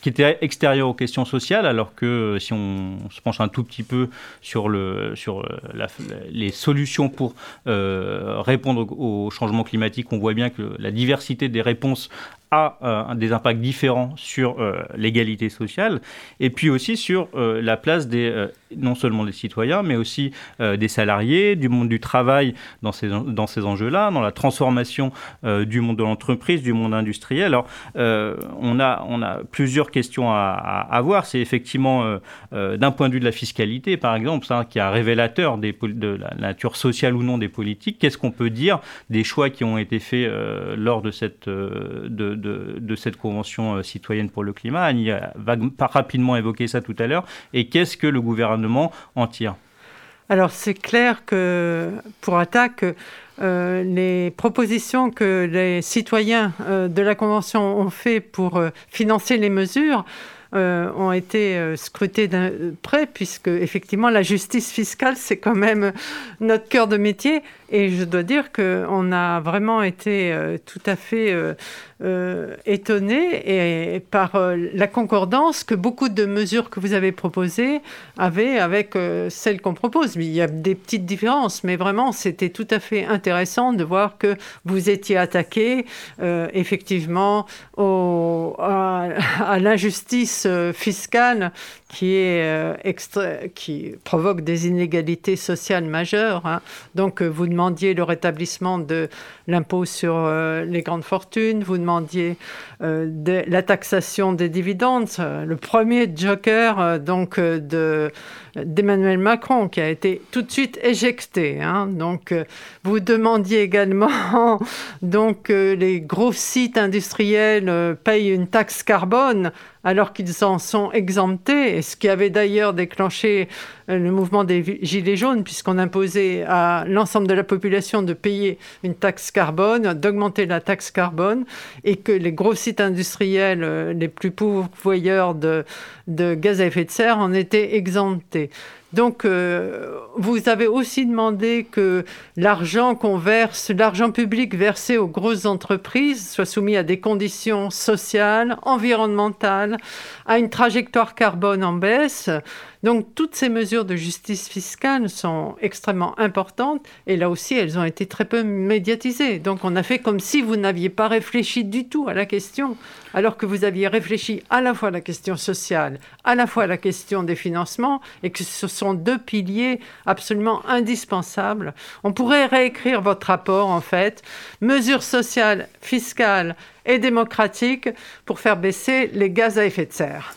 qui était extérieur aux questions sociales, alors que euh, si on se penche un tout petit peu sur, le, euh, les solutions pour euh, répondre au changement climatique, on voit bien que la diversité des réponses a euh, des impacts différents sur euh, l'égalité sociale et puis aussi sur euh, la place des, non seulement des citoyens, mais aussi des salariés, du monde du travail dans ces, dans ces enjeux-là, dans la transformation du monde de l'entreprise, du monde industriel. Alors, on, a, on a plusieurs questions à, avoir. C'est effectivement, d'un point de vue de la fiscalité, par exemple, ça, qui est un révélateur des, de la nature sociale ou non des politiques. Qu'est-ce qu'on peut dire des choix qui ont été faits lors de cette... de, de, cette Convention euh, citoyenne pour le climat. Annie va rapidement évoquer ça tout à l'heure. Et qu'est-ce que le gouvernement en tire? Alors c'est clair que pour Attaque, euh, les propositions que les citoyens euh, de la Convention ont fait pour financer les mesures ont été scrutées d'un près, puisque effectivement la justice fiscale, c'est quand même notre cœur de métier. Et je dois dire qu'on a vraiment été tout à fait euh, étonné et, par euh, la concordance que beaucoup de mesures que vous avez proposées avaient avec euh, celles qu'on propose. Il y a des petites différences, mais vraiment, c'était tout à fait intéressant de voir que vous étiez attaqué effectivement à, l'injustice fiscale qui, provoque des inégalités sociales majeures. Hein. Donc, vous demandiez le rétablissement de l'impôt sur les grandes fortunes, vous demandiez euh, la taxation des dividendes, euh, le premier joker euh, donc de d'Emmanuel Macron qui a été tout de suite éjecté. Hein. Donc, vous demandiez également donc les gros sites industriels payent une taxe carbone alors qu'ils en sont exemptés, ce qui avait d'ailleurs déclenché le mouvement des Gilets jaunes, puisqu'on imposait à l'ensemble de la population de payer une taxe carbone, d'augmenter la taxe carbone, et que les gros sites industriels euh, les plus pourvoyeurs de gaz à effet de serre en étaient exemptés. Donc, euh, vous avez aussi demandé que l'argent l'argent public versé aux grosses entreprises, soit soumis à des conditions sociales, environnementales, à une trajectoire carbone en baisse. Donc toutes ces mesures de justice fiscale sont extrêmement importantes et là aussi elles ont été très peu médiatisées. Donc on a fait comme si vous n'aviez pas réfléchi du tout à la question, alors que vous aviez réfléchi à la fois à la question sociale, à la fois à la question des financements et que ce sont deux piliers absolument indispensables. On pourrait réécrire votre rapport en fait, mesures sociales, fiscales et démocratiques pour faire baisser les gaz à effet de serre.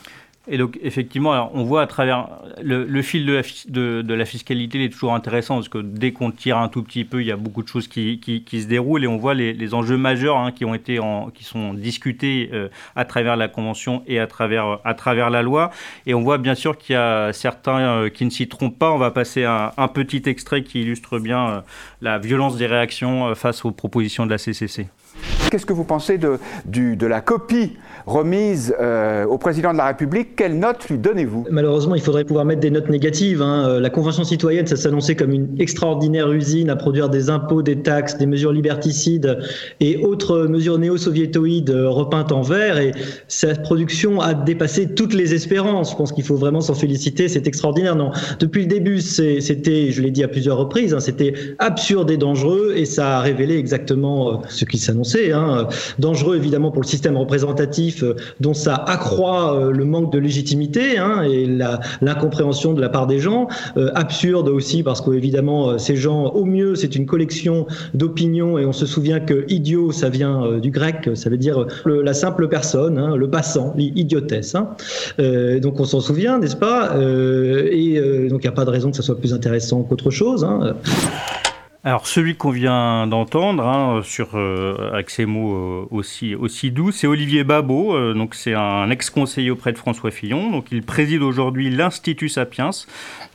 Et donc, effectivement, on voit à travers le, fil de la, fiscalité, il est toujours intéressant parce que dès qu'on tire un tout petit peu, il y a beaucoup de choses qui, se déroulent et on voit les, enjeux majeurs hein, qui ont été qui sont discutés euh, à travers la convention et à travers à travers la loi. Et on voit bien sûr qu'il y a certains euh, qui ne s'y trompent pas. On va passer un petit extrait qui illustre bien euh, la violence des réactions face aux propositions de la CCC. Qu'est-ce que vous pensez de, la copie remise euh, au président de la République? Quelle note lui donnez-vous? Malheureusement, il faudrait pouvoir mettre des notes négatives. Hein. Euh, la Convention citoyenne, ça s'annonçait comme une extraordinaire usine à produire des impôts, des taxes, des mesures liberticides et autres mesures néo-soviétoïdes euh, repeintes en vert. Et cette production a dépassé toutes les espérances. Je pense qu'il faut vraiment s'en féliciter. C'est extraordinaire. Non, depuis le début, c'était, je l'ai dit à plusieurs reprises, hein, c'était absurde et dangereux et ça a révélé exactement ce qui s'annonçait. Hein. Dangereux évidemment pour le système représentatif euh, dont ça accroît euh, le manque de légitimité hein, et l'incompréhension de la part des gens. Euh, absurde aussi parce qu'évidemment ces gens, au mieux, c'est une collection d'opinions et on se souvient que idiot, ça vient du grec, ça veut dire la simple personne, hein, le passant, l'idiotesse. donc on s'en souvient, n'est-ce pas? Et donc il n'y a pas de raison que ça soit plus intéressant qu'autre chose. Alors celui qu'on vient d'entendre, hein, sur euh, avec ces mots euh, aussi doux, c'est Olivier Babot. Euh, donc c'est un ex-conseiller auprès de François Fillon. Donc il préside aujourd'hui l'Institut Sapiens,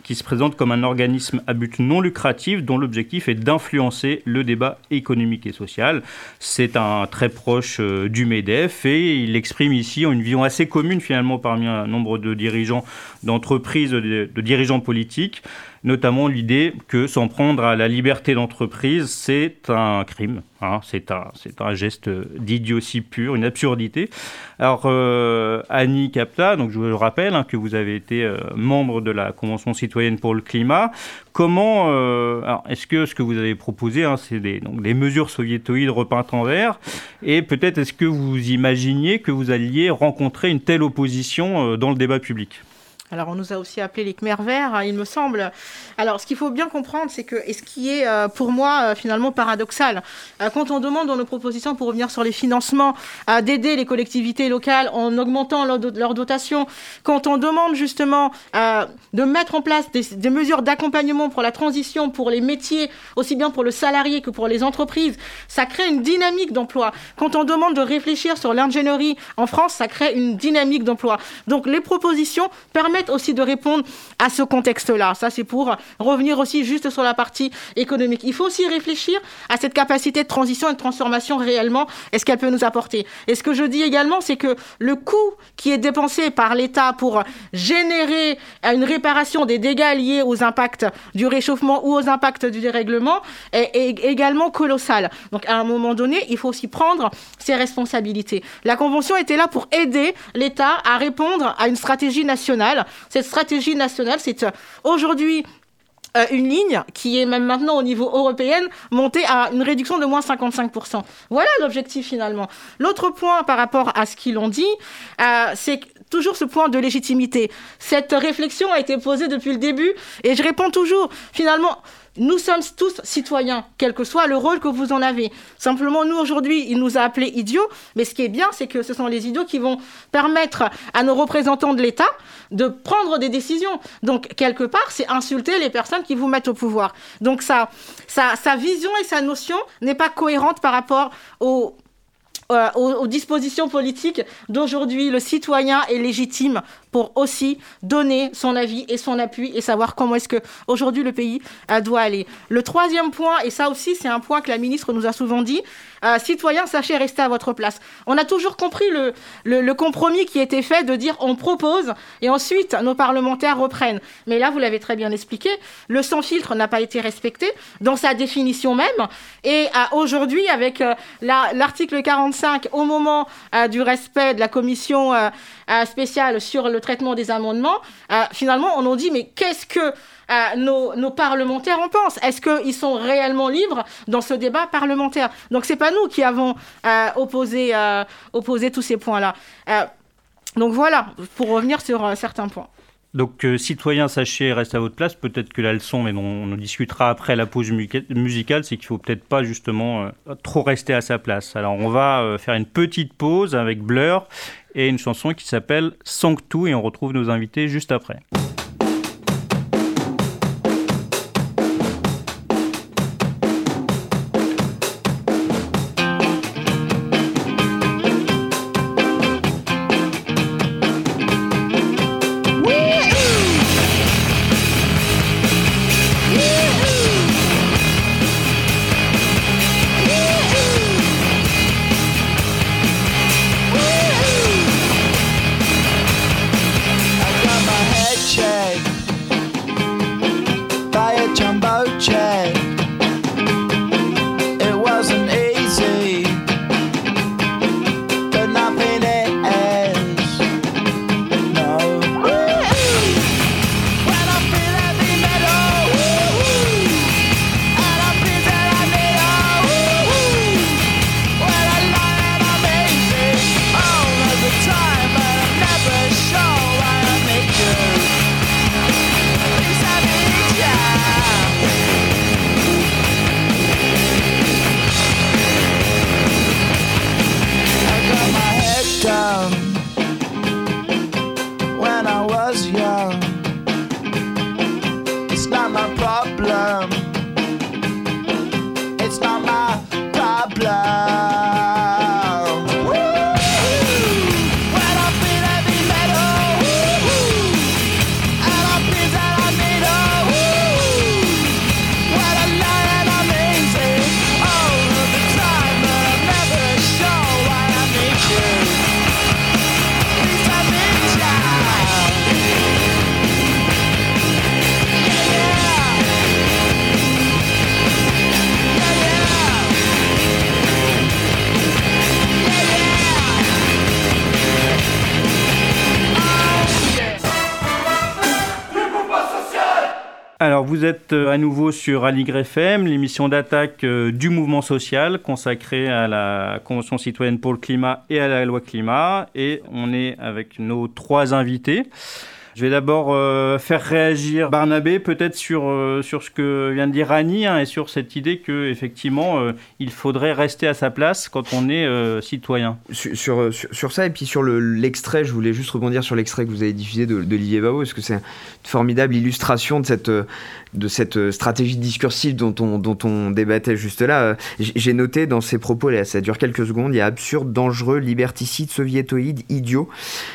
qui se présente comme un organisme à but non lucratif dont l'objectif est d'influencer le débat économique et social. C'est un très proche euh, du MEDEF et il exprime ici une vision assez commune finalement parmi un nombre de dirigeants d'entreprises, de, dirigeants politiques notamment l'idée que s'en prendre à la liberté d'entreprise, c'est un crime, hein, c'est un, geste d'idiotie pure, une absurdité. Alors, euh, Annie Capta, donc je vous le rappelle hein, que vous avez été euh, membre de la Convention citoyenne pour le climat. Comment, euh, est-ce que ce que vous avez proposé, hein, c'est des, mesures soviétoïdes repeintes en vert, et peut-être est-ce que vous imaginiez que vous alliez rencontrer une telle opposition dans le débat public? Alors, on nous a aussi appelé les Khmer verts, hein, il me semble. Alors, ce qu'il faut bien comprendre, c'est que, et ce qui est euh, pour moi euh, finalement paradoxal, euh, quand on demande dans nos propositions pour revenir sur les financements, d'aider les collectivités locales en augmentant leur, leur dotation, quand on demande justement de mettre en place des, des mesures d'accompagnement pour la transition, pour les métiers, aussi bien pour le salarié que pour les entreprises, ça crée une dynamique d'emploi. Quand on demande de réfléchir sur l'ingénierie en France, ça crée une dynamique d'emploi. Donc, les propositions permettent aussi de répondre à ce contexte-là. Ça, c'est pour revenir aussi juste sur la partie économique. Il faut aussi réfléchir à cette capacité de transition et de transformation réellement. Est-ce qu'elle peut nous apporter? Et ce que je dis également, c'est que le coût qui est dépensé par l'État pour générer une réparation des dégâts liés aux impacts du réchauffement ou aux impacts du dérèglement est, est également colossal. Donc, à un moment donné, il faut aussi prendre ses responsabilités. La Convention était là pour aider l'État à répondre à une stratégie nationale cette stratégie nationale, c'est euh, aujourd'hui euh, une ligne qui est même maintenant au niveau européen montée à une réduction de moins 55%. Voilà l'objectif finalement. L'autre point par rapport à ce qu'ils ont dit, euh, c'est toujours ce point de légitimité. Cette réflexion a été posée depuis le début et je réponds toujours, finalement, nous sommes tous citoyens, quel que soit le rôle que vous en avez. Simplement, nous, aujourd'hui, il nous a appelés idiots, mais ce qui est bien, c'est que ce sont les idiots qui vont permettre à nos représentants de l'État de prendre des décisions. Donc, quelque part, c'est insulter les personnes qui vous mettent au pouvoir. Donc, sa, sa vision et sa notion n'est pas cohérente par rapport euh, aux, dispositions politiques d'aujourd'hui. Le citoyen est légitime pour aussi donner son avis et son appui et savoir comment est-ce que aujourd'hui le pays euh, doit aller. Le troisième point, et ça aussi c'est un point que la ministre nous a souvent dit, euh, citoyens, sachez rester à votre place. On a toujours compris le, le, compromis qui était fait de dire on propose et ensuite nos parlementaires reprennent. Mais là, vous l'avez très bien expliqué, le sans filtre n'a pas été respecté dans sa définition même. Et aujourd'hui, avec l'article 45, au moment du respect de la commission spéciale sur le traitement des amendements, euh, finalement, on nous dit, mais qu'est-ce que euh, nos, parlementaires en pensent? Est-ce qu'ils sont réellement libres dans ce débat parlementaire? Donc, c'est pas nous qui avons euh, opposé, opposé tous ces points-là. donc voilà, pour revenir sur certains points. Donc, citoyens, sachez, reste à votre place. Peut-être que la leçon, mais on, en discutera après la pause musicale, c'est qu'il faut peut-être pas justement trop rester à sa place. Alors, on va faire une petite pause avec Blur et une chanson qui s'appelle Sanctou et on retrouve nos invités juste après. Euh, à nouveau sur Aligre FM, l'émission d'attaque euh, du mouvement social consacrée à la Convention citoyenne pour le climat et à la loi climat. Et on est avec nos trois invités. Je vais d'abord euh, faire réagir Barnabé peut-être sur, euh, sur ce que vient de dire Annie hein, et sur cette idée que effectivement euh, il faudrait rester à sa place quand on est citoyen. Sur, sur, ça et puis sur l'extrait, je voulais juste rebondir sur l'extrait que vous avez diffusé d'Olivier Bao parce que c'est une formidable illustration de cette, de cette stratégie discursive dont on, dont on débattait juste là. J'ai noté dans ses propos, là, ça dure quelques secondes, il y a absurde, dangereux, liberticide, soviétoïde, idiot.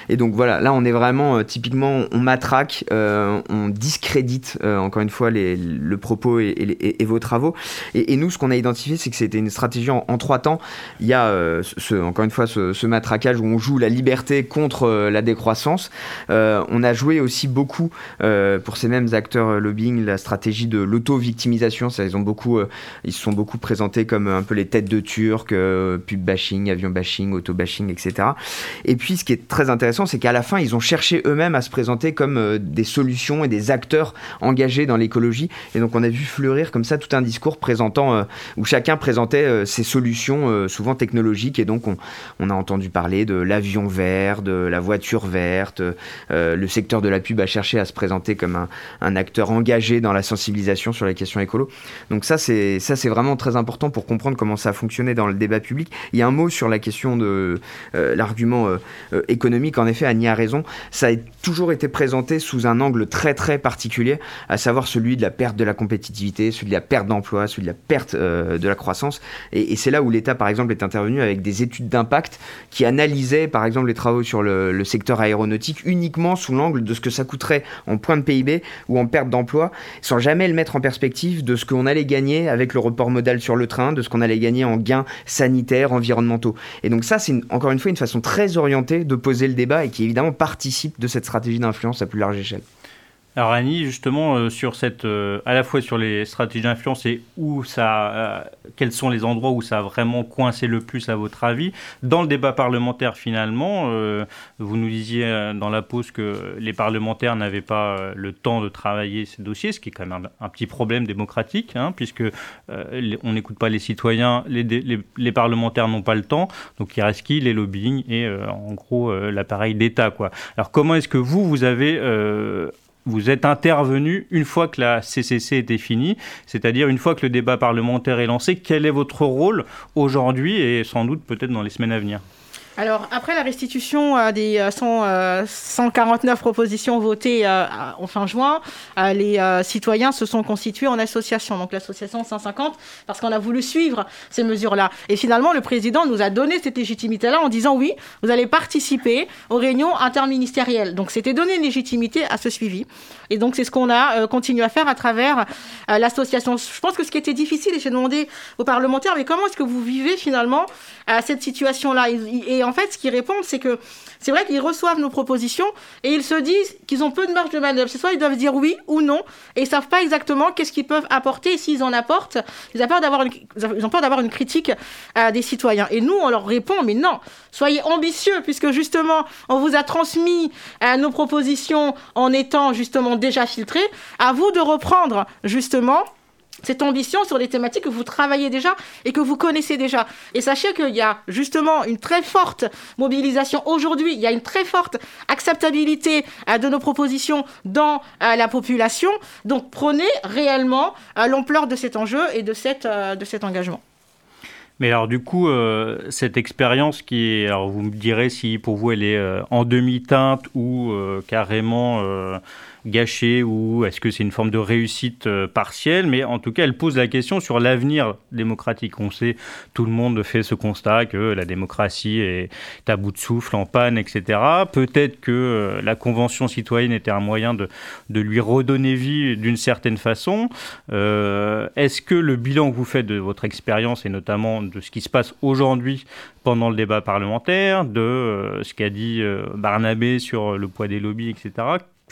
Et donc voilà, là on est vraiment typiquement on matraque, euh, on discrédite euh, encore une fois le propos et, vos travaux. Et, nous, ce qu'on a identifié, c'est que c'était une stratégie en, trois temps. Il y a euh, encore une fois ce, matraquage où on joue la liberté contre la décroissance. on a joué aussi beaucoup pour ces mêmes acteurs lobbying la stratégie de l'auto-victimisation. Ils ont ils se sont beaucoup présentés comme un peu les têtes de Turcs, pub bashing, avion bashing, auto bashing, etc. Et puis, ce qui est très intéressant, c'est qu'à la fin, ils ont cherché eux-mêmes à se présenter comme euh, des solutions et des acteurs engagés dans l'écologie. Et donc on a vu fleurir comme ça tout un discours présentant, euh, où chacun présentait euh, ses solutions, souvent technologiques. Et donc on, a entendu parler de l'avion vert, de la voiture verte. le secteur de la pub a cherché à se présenter comme un, acteur engagé dans la sensibilisation sur les questions écolo. Donc ça c'est vraiment très important pour comprendre comment ça a fonctionné dans le débat public. Il y a un mot sur la question de l'argument économique. En effet, Annie a raison. Ça a toujours été présenté sous un angle très très particulier, à savoir celui de la perte de la compétitivité, celui de la perte d'emploi, celui de la perte euh, de la croissance. Et, c'est là où l'État, par exemple, est intervenu avec des études d'impact qui analysaient, par exemple, les travaux sur le, secteur aéronautique uniquement sous l'angle de ce que ça coûterait en point de PIB ou en perte d'emploi, sans jamais le mettre en perspective de ce qu'on allait gagner avec le report modal sur le train, de ce qu'on allait gagner en gains sanitaires, environnementaux. Et donc ça, c'est encore une fois une façon très orientée de poser le débat et qui évidemment participe de cette stratégie d'influence à plus large échelle. Alors Annie, justement, euh, sur cette, euh, à la fois sur les stratégies d'influence et où ça, euh, quels sont les endroits où ça a vraiment coincé le plus à votre avis? Dans le débat parlementaire, finalement, vous nous disiez dans la pause que les parlementaires n'avaient pas le temps de travailler ces dossiers, ce qui est quand même un, petit problème démocratique, hein, puisque on n'écoute pas les citoyens, les, les, les parlementaires n'ont pas le temps, donc il reste qui? Les lobbying et en gros l'appareil d'État, quoi. Alors comment est-ce que vous, vous avez vous êtes intervenu une fois que la CCC était finie, c'est-à-dire une fois que le débat parlementaire est lancé. Quel est votre rôle aujourd'hui et sans doute peut-être dans les semaines à venir? Alors, après la restitution euh, des 149 euh, propositions votées euh, en fin juin, les citoyens se sont constitués en association, donc l'association 150, parce qu'on a voulu suivre ces mesures-là. Et finalement, le président nous a donné cette légitimité-là en disant oui, vous allez participer aux réunions interministérielles. Donc, c'était donner une légitimité à ce suivi. Et donc, c'est ce qu'on a continué à faire à travers l'association. Je pense que ce qui était difficile, et j'ai demandé aux parlementaires, mais comment est-ce que vous vivez finalement cette situation-là? En fait, ce qu'ils répondent, c'est que c'est vrai qu'ils reçoivent nos propositions et ils se disent qu'ils ont peu de marge de manœuvre. C'est soit ils doivent dire oui ou non et ils savent pas exactement qu'est-ce qu'ils peuvent apporter. Et s'ils en apportent, ils ont peur d'avoir une, ils ont peur d'avoir une critique à des citoyens. Et nous, on leur répond, mais non, soyez ambitieux puisque justement, on vous a transmis nos propositions en étant justement déjà filtrées. À vous de reprendre justement cette ambition sur les thématiques que vous travaillez déjà et que vous connaissez déjà. Et sachez qu'il y a justement une très forte mobilisation aujourd'hui, il y a une très forte acceptabilité euh, de nos propositions dans euh, la population. Donc prenez réellement euh, l'ampleur de cet enjeu et de, cette, de cet engagement. Mais alors du coup, cette expérience qui alors vous me direz si pour vous elle est en demi-teinte ou carrément gâchée ou est-ce que c'est une forme de réussite euh, partielle? Mais en tout cas, elle pose la question sur l'avenir démocratique. On sait, tout le monde fait ce constat que la démocratie est à bout de souffle, en panne, etc. Peut-être que euh, la Convention citoyenne était un moyen de, de lui redonner vie d'une certaine façon. Euh, est-ce que le bilan que vous faites de votre expérience et notamment de ce qui se passe aujourd'hui pendant le débat parlementaire, de ce qu'a dit Barnabé sur le poids des lobbies, etc.,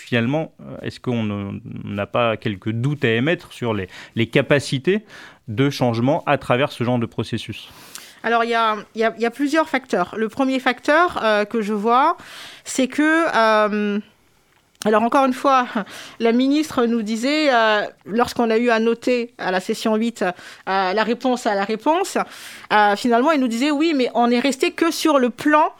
finalement, euh, est-ce qu'on n'a pas quelques doutes à émettre sur les, capacités de changement à travers ce genre de processus? Alors, il y a, plusieurs facteurs. Le premier facteur euh, que je vois, c'est que euh, Alors encore une fois, la ministre nous disait, lorsqu'on a eu à noter à la session 8 euh, la réponse à la réponse, finalement, elle nous disait oui, mais on est resté que sur le plan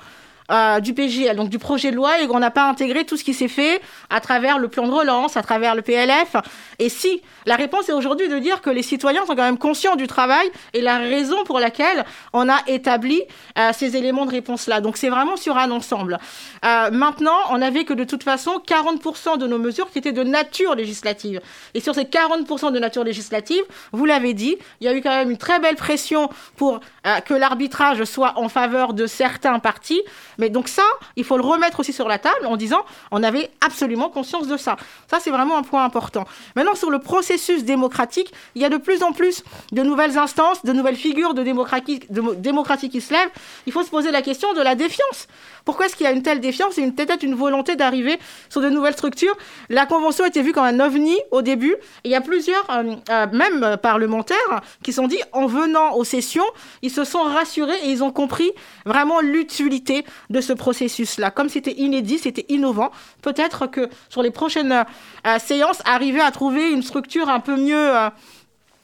euh, du PGL, donc du projet de loi, et qu'on n'a pas intégré tout ce qui s'est fait à travers le plan de relance, à travers le PLF. Et si la réponse est aujourd'hui de dire que les citoyens sont quand même conscients du travail et la raison pour laquelle on a établi euh, ces éléments de réponse-là. Donc c'est vraiment sur un ensemble. Euh, maintenant, on avait que de toute façon 40% de nos mesures qui étaient de nature législative. Et sur ces 40% de nature législative, vous l'avez dit, il y a eu quand même une très belle pression pour que l'arbitrage soit en faveur de certains partis. Mais donc ça, il faut le remettre aussi sur la table en disant on avait absolument conscience de ça. Ça, c'est vraiment un point important. Maintenant, sur le processus démocratique, il y a de plus en plus de nouvelles instances, de nouvelles figures de démocratie, de démocratie qui se lèvent. Il faut se poser la question de la défiance. Pourquoi est-ce qu'il y a une telle défiance et peut-être une volonté d'arriver sur de nouvelles structures? La Convention était vue comme un ovni au début. Il y a plusieurs, euh, euh, même parlementaires, qui sont dit, en venant aux sessions, ils se sont rassurés et ils ont compris vraiment l'utilité de ce processus-là. Comme c'était inédit, c'était innovant, peut-être que sur les prochaines euh, séances, arriver à trouver une structure un peu mieux,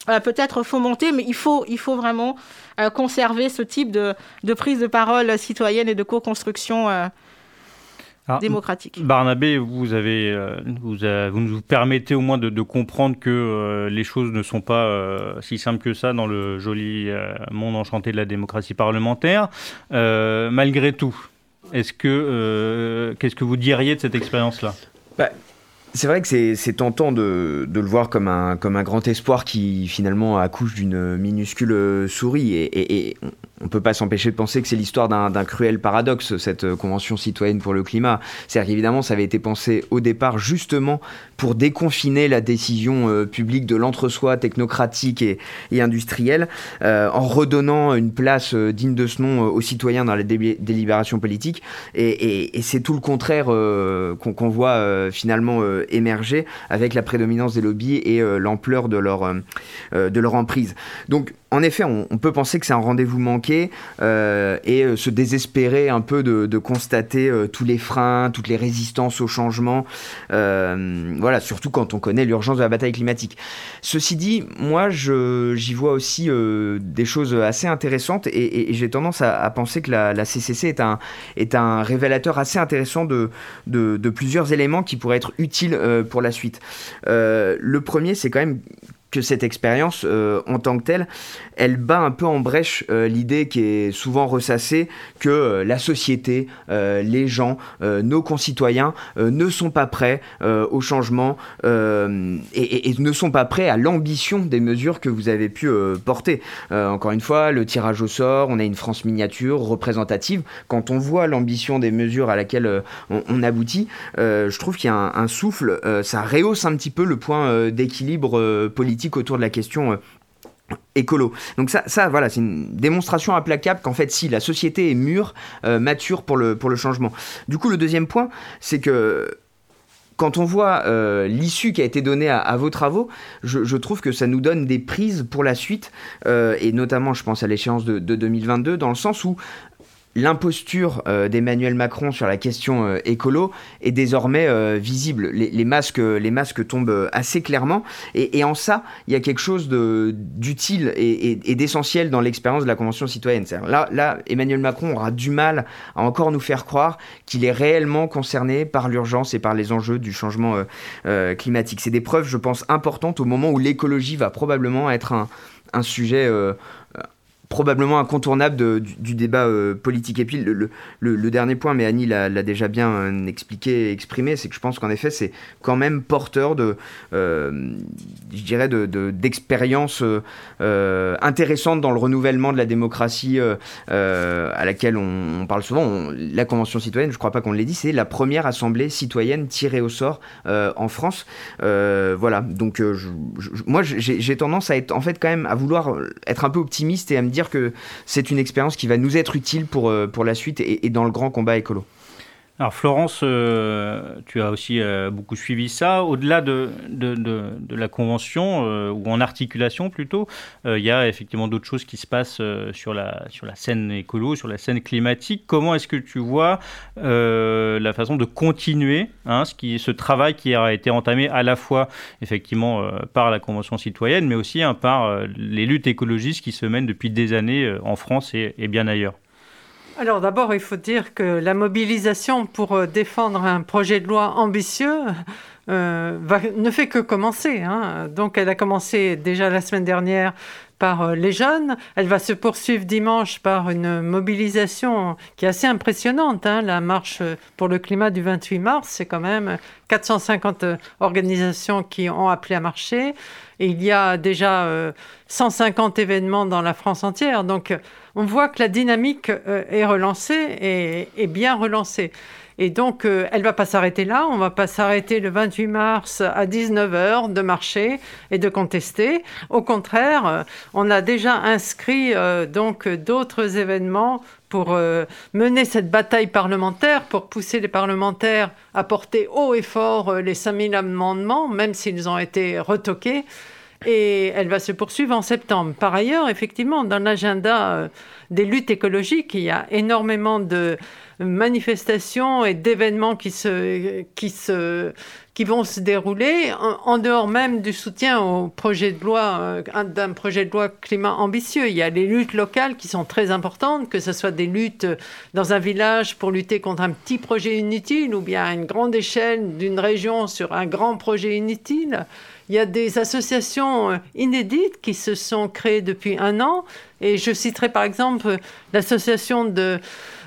euh, peut-être fomentée, mais il faut, il faut vraiment conserver ce type de, de, prise de parole citoyenne et de co-construction. démocratique. Barnabé, vous, avez, vous, vous, nous permettez au moins de, de comprendre que les choses ne sont pas si simples que ça dans le joli monde enchanté de la démocratie parlementaire. malgré tout, est-ce que euh, qu'est-ce que vous diriez de cette expérience-là? Bah, c'est vrai que c'est tentant de, le voir comme un, grand espoir qui finalement accouche d'une minuscule souris. Et, et, on ne peut pas s'empêcher de penser que c'est l'histoire d'un cruel paradoxe, cette euh, Convention citoyenne pour le climat. C'est-à-dire qu'évidemment, ça avait été pensé au départ justement pour déconfiner la décision euh, publique de l'entre-soi technocratique et, et industriel, euh, en redonnant une place digne de ce nom aux citoyens dans la délibération politique. Et, et c'est tout le contraire qu'on voit finalement émerger avec la prédominance des lobbies et l'ampleur de, leur de leur emprise. Donc, en effet, on, peut penser que c'est un rendez-vous manqué euh, et euh, se désespérer un peu de, constater euh, tous les freins, toutes les résistances au changement. voilà, surtout quand on connaît l'urgence de la bataille climatique. Ceci dit, moi, j'y vois aussi des choses assez intéressantes et, j'ai tendance à, penser que la, CCC est un, révélateur assez intéressant de plusieurs éléments qui pourraient être utiles pour la suite. le premier, c'est quand même que cette expérience euh, en tant que telle, elle bat un peu en brèche euh, l'idée qui est souvent ressassée que euh, la société, les gens, nos concitoyens ne sont pas prêts au changement et, ne sont pas prêts à l'ambition des mesures que vous avez pu porter. encore une fois, le tirage au sort, on a une France miniature représentative. Quand on voit l'ambition des mesures à laquelle on, aboutit, je trouve qu'il y a un, un souffle, ça rehausse un petit peu le point d'équilibre politique autour de la question euh, écolo. Donc ça, voilà, c'est une démonstration implacable qu'en fait, si la société est mûre, euh, mature pour le, pour le changement. Du coup, le deuxième point, c'est que quand on voit euh, l'issue qui a été donnée à, vos travaux, je, trouve que ça nous donne des prises pour la suite, et notamment, je pense à l'échéance de, de, 2022, dans le sens où l'imposture euh, d'Emmanuel Macron sur la question euh, écolo est désormais euh, visible. Les, masques, les masques tombent assez clairement. Et, en ça, il y a quelque chose d'utile et, d'essentiel dans l'expérience de la Convention citoyenne. Là, Emmanuel Macron aura du mal à encore nous faire croire qu'il est réellement concerné par l'urgence et par les enjeux du changement climatique. C'est des preuves, je pense, importantes au moment où l'écologie va probablement être un sujet probablement incontournable du, débat euh, politique. Et puis le, dernier point, mais Annie l'a déjà bien euh, expliqué, exprimé, c'est que je pense qu'en effet c'est quand même porteur de, euh, je dirais, d'expériences de, intéressantes dans le renouvellement de la démocratie à laquelle on, parle souvent. la Convention citoyenne, je crois pas qu'on l'ait dit, c'est la première assemblée citoyenne tirée au sort en France. voilà, donc moi j'ai tendance à être en fait quand même à vouloir être un peu optimiste et à me dire que c'est une expérience qui va nous être utile pour, euh, pour la suite et, dans le grand combat écolo. Alors Florence, euh, tu as aussi euh, beaucoup suivi ça. Au-delà de, la convention, euh, ou en articulation plutôt, il y a effectivement d'autres choses qui se passent sur, la, scène écolo, sur la scène climatique. Comment est-ce que tu vois la façon de continuer hein, ce, travail qui a été entamé à la fois effectivement par la Convention citoyenne, mais aussi hein, par les luttes écologistes qui se mènent depuis des années en France et bien ailleurs? Alors d'abord, il faut dire que la mobilisation pour euh, défendre un projet de loi ambitieux euh, ne fait que commencer. Hein. Donc elle a commencé déjà la semaine dernière par euh, les jeunes. Elle va se poursuivre dimanche par une mobilisation qui est assez impressionnante. Hein. La marche pour le climat du 28 mars, c'est quand même 450 organisations qui ont appelé à marcher. Et il y a déjà 150 événements dans la France entière. Donc on voit que la dynamique euh, est relancée et est bien relancée. Et donc, euh, elle ne va pas s'arrêter là. On ne va pas s'arrêter le 28 mars à 19h de marcher et de contester. Au contraire, euh, on a déjà inscrit d'autres événements pour mener cette bataille parlementaire, pour pousser les parlementaires à porter haut et fort les 5000 amendements, même s'ils ont été retoqués et elle va se poursuivre en septembre. Par ailleurs, effectivement, dans l'agenda euh, des luttes écologiques, il y a énormément de manifestations et d'événements qui, vont se dérouler en, dehors même du soutien au projet de loi, euh, d'un projet de loi climat ambitieux. Il y a les luttes locales qui sont très importantes, que ce soit des luttes dans un village pour lutter contre un petit projet inutile ou bien à une grande échelle d'une région sur un grand projet inutile. Il y a des associations euh, inédites qui se sont créées depuis un an. Et je citerai par exemple l'association de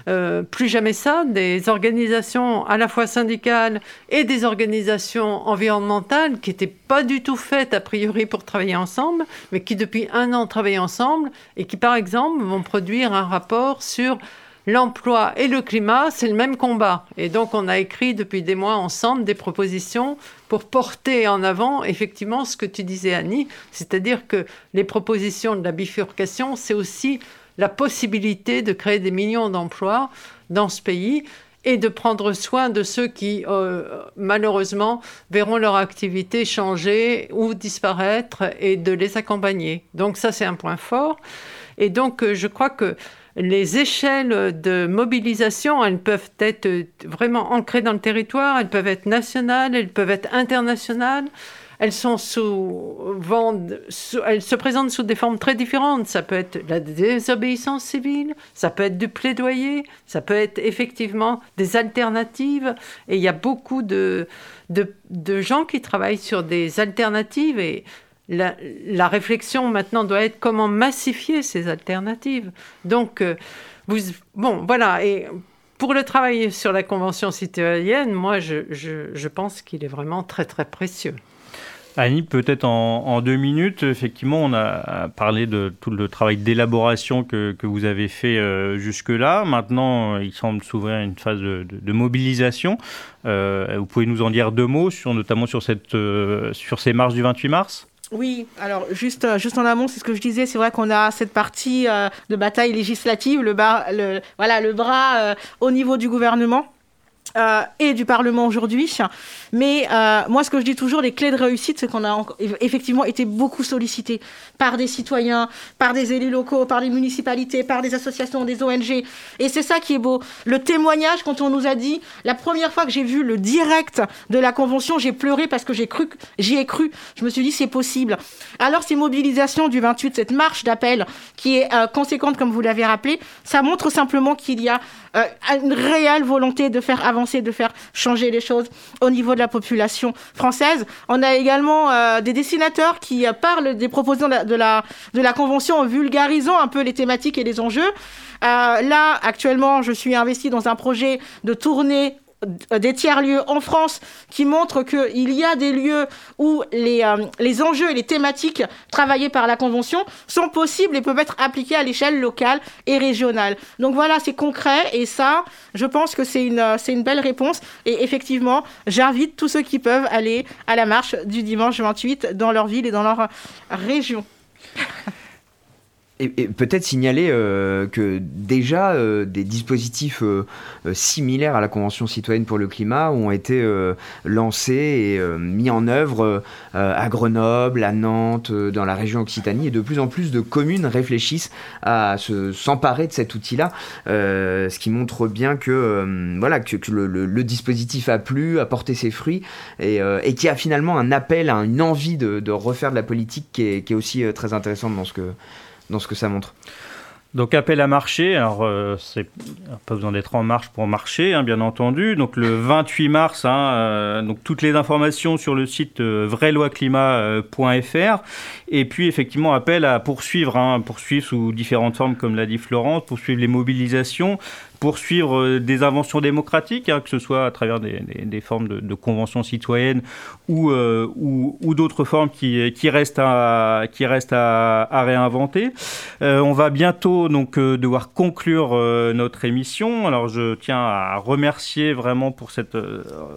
euh, Plus jamais ça, des organisations à la fois syndicales et des organisations environnementales qui n'étaient pas du tout faites a priori pour travailler ensemble, mais qui depuis un an travaillent ensemble et qui par exemple vont produire un rapport sur l'emploi et le climat, c'est le même combat. Et donc, on a écrit depuis des mois ensemble des propositions pour porter en avant effectivement ce que tu disais, Annie, c'est-à-dire que les propositions de la bifurcation, c'est aussi la possibilité de créer des millions d'emplois dans ce pays et de prendre soin de ceux qui, euh, malheureusement, verront leur activité changer ou disparaître et de les accompagner. Donc ça, c'est un point fort. Et donc, euh, je crois que les échelles de mobilisation, elles peuvent être vraiment ancrées dans le territoire, elles peuvent être nationales, elles peuvent être internationales. Elles, se présentent sous des formes très différentes. Ça peut être la désobéissance civile, ça peut être du plaidoyer, ça peut être effectivement des alternatives. Et il y a beaucoup de, de, de gens qui travaillent sur des alternatives. Et la, réflexion maintenant doit être comment massifier ces alternatives. Donc, euh, bon, voilà. Et pour le travail sur la Convention citoyenne, moi, je, pense qu'il est vraiment très, très précieux. Annie, peut-être en, deux minutes, effectivement, on a parlé de tout le travail d'élaboration que, vous avez fait euh, jusque-là. Maintenant, il semble s'ouvrir une phase de, mobilisation. Euh, vous pouvez nous en dire deux mots, notamment sur, cette, sur ces marches du 28 mars? Oui, alors juste, euh, juste en amont, c'est ce que je disais, c'est vrai qu'on a cette partie euh, de bataille législative, le, le, voilà, le bras euh, au niveau du gouvernement. Euh, et du Parlement aujourd'hui. Mais euh, moi, ce que je dis toujours, les clés de réussite, c'est qu'on a effectivement été beaucoup sollicité par des citoyens, par des élus locaux, par des municipalités, par des associations, des ONG. Et c'est ça qui est beau. Le témoignage, quand on nous a dit, la première fois que j'ai vu le direct de la Convention, j'ai pleuré parce que j'y ai cru. Je me suis dit, c'est possible. Alors, ces mobilisations du 28, cette marche d'appel qui est euh, conséquente, comme vous l'avez rappelé, ça montre simplement qu'il y a une réelle volonté de faire avancer de faire changer les choses au niveau de la population française. On a également euh, des dessinateurs qui euh, parlent des propositions de la, de la, Convention en vulgarisant un peu les thématiques et les enjeux. Euh, là, actuellement, je suis investi dans un projet de tournée des tiers-lieux en France qui montrent qu'il y a des lieux où les, euh, les enjeux et les thématiques travaillées par la Convention sont possibles et peuvent être appliqués à l'échelle locale et régionale. Donc voilà, c'est concret et ça, je pense que c'est une, c'est une belle réponse. Et effectivement, j'invite tous ceux qui peuvent aller à la marche du dimanche 28 dans leur ville et dans leur région. Et, peut-être signaler euh, que déjà euh, des dispositifs euh, similaires à la Convention citoyenne pour le climat ont été lancés et mis en œuvre à Grenoble, à Nantes, dans la région Occitanie, et de plus en plus de communes réfléchissent à s'emparer de cet outil-là, ce qui montre bien que, voilà, que, le, dispositif a plu, a porté ses fruits, et, et qui a finalement un appel, une envie de, refaire de la politique qui est, qui est aussi très intéressante dans ce que dans ce que ça montre. Donc appel à marcher, alors euh, c'est pas besoin d'être en marche pour marcher, hein, bien entendu. Donc le 28 mars, hein, euh, toutes les informations sur le site euh, Et puis effectivement appel à poursuivre, hein, poursuivre sous différentes formes, comme l'a dit Florence, poursuivre les mobilisations, poursuivre euh, des inventions démocratiques, hein, que ce soit à travers des, formes de, conventions citoyennes ou, euh, d'autres formes qui, restent à, réinventer. Euh, on va bientôt donc devoir conclure notre émission. Alors je tiens à remercier vraiment pour cette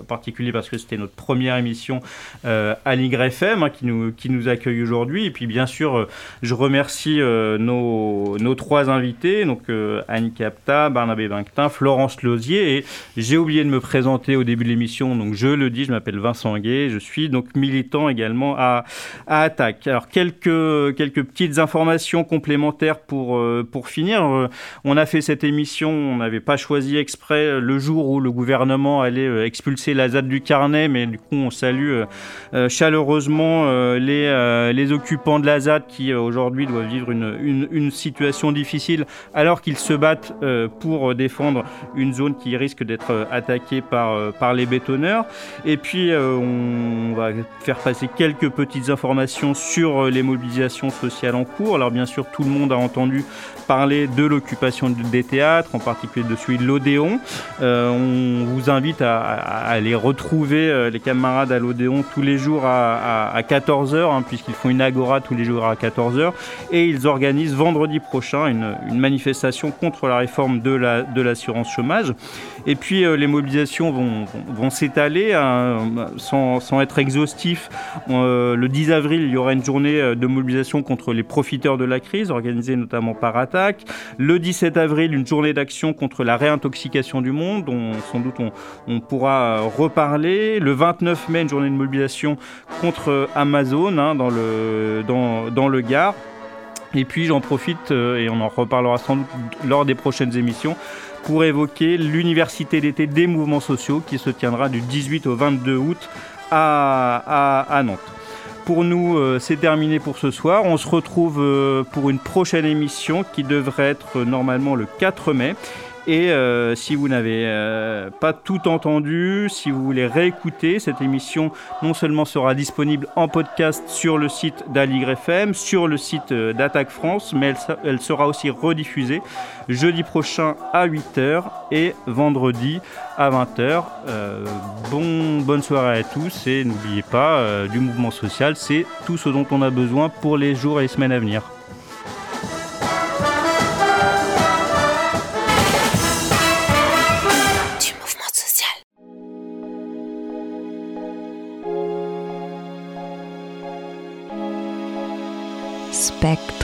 particulier parce que c'était notre première émission à l'YFM hein, qui, nous, qui nous accueille aujourd'hui. Et puis bien sûr, je remercie nos, nos trois invités, donc Annie Capta, Barnabé Florence Lausier. Et j'ai oublié de me présenter au début de l'émission, donc je le dis, je m'appelle Vincent Gué, je suis donc militant également à, à Attaque. Alors quelques, quelques petites informations complémentaires pour, euh, pour finir. Euh, on a fait cette émission, on n'avait pas choisi exprès le jour où le gouvernement allait euh, expulser la ZAD du carnet, mais du coup on salue chaleureusement les, les occupants de la ZAD qui aujourd'hui doivent vivre une, une, une situation difficile alors qu'ils se battent pour défendre une zone qui risque d'être euh, attaquée par, euh, par les bétonneurs. Et puis, euh, on va faire passer quelques petites informations sur les mobilisations sociales en cours. Alors, bien sûr, tout le monde a entendu parler de l'occupation des théâtres, en particulier de celui de l'Odéon. on vous invite à, aller retrouver les camarades à l'Odéon tous les jours à, 14h, hein, puisqu'ils font une agora tous les jours à 14h. Et ils organisent vendredi prochain une, une manifestation contre la réforme de la, de l'assurance chômage. Et puis euh, les mobilisations vont, s'étaler hein, sans, être exhaustif. Euh, le 10 avril, il y aura une journée euh, de mobilisation contre les profiteurs de la crise, organisée notamment par Attaque. Le 17 avril, une journée d'action contre la réintoxication du monde, dont sans doute on, on, pourra reparler. Le 29 mai, une journée de mobilisation contre Amazon hein, dans, le, dans, dans le Gard. Et puis j'en profite, et on en reparlera sans doute lors des prochaines émissions, pour évoquer l'université d'été des mouvements sociaux qui se tiendra du 18 au 22 août à, Nantes. Pour nous, euh, c'est terminé pour ce soir. On se retrouve euh, pour une prochaine émission qui devrait être normalement le 4 mai. Et euh, si vous n'avez euh, pas tout entendu, si vous voulez réécouter, cette émission non seulement sera disponible en podcast sur le site d'AligrefM, sur le site euh, d'Attaque France, mais elle, sera aussi rediffusée jeudi prochain à 8h et vendredi à 20h. bon, bonne soirée à tous et n'oubliez pas, du mouvement social, c'est tout ce dont on a besoin pour les jours et les semaines à venir. respect.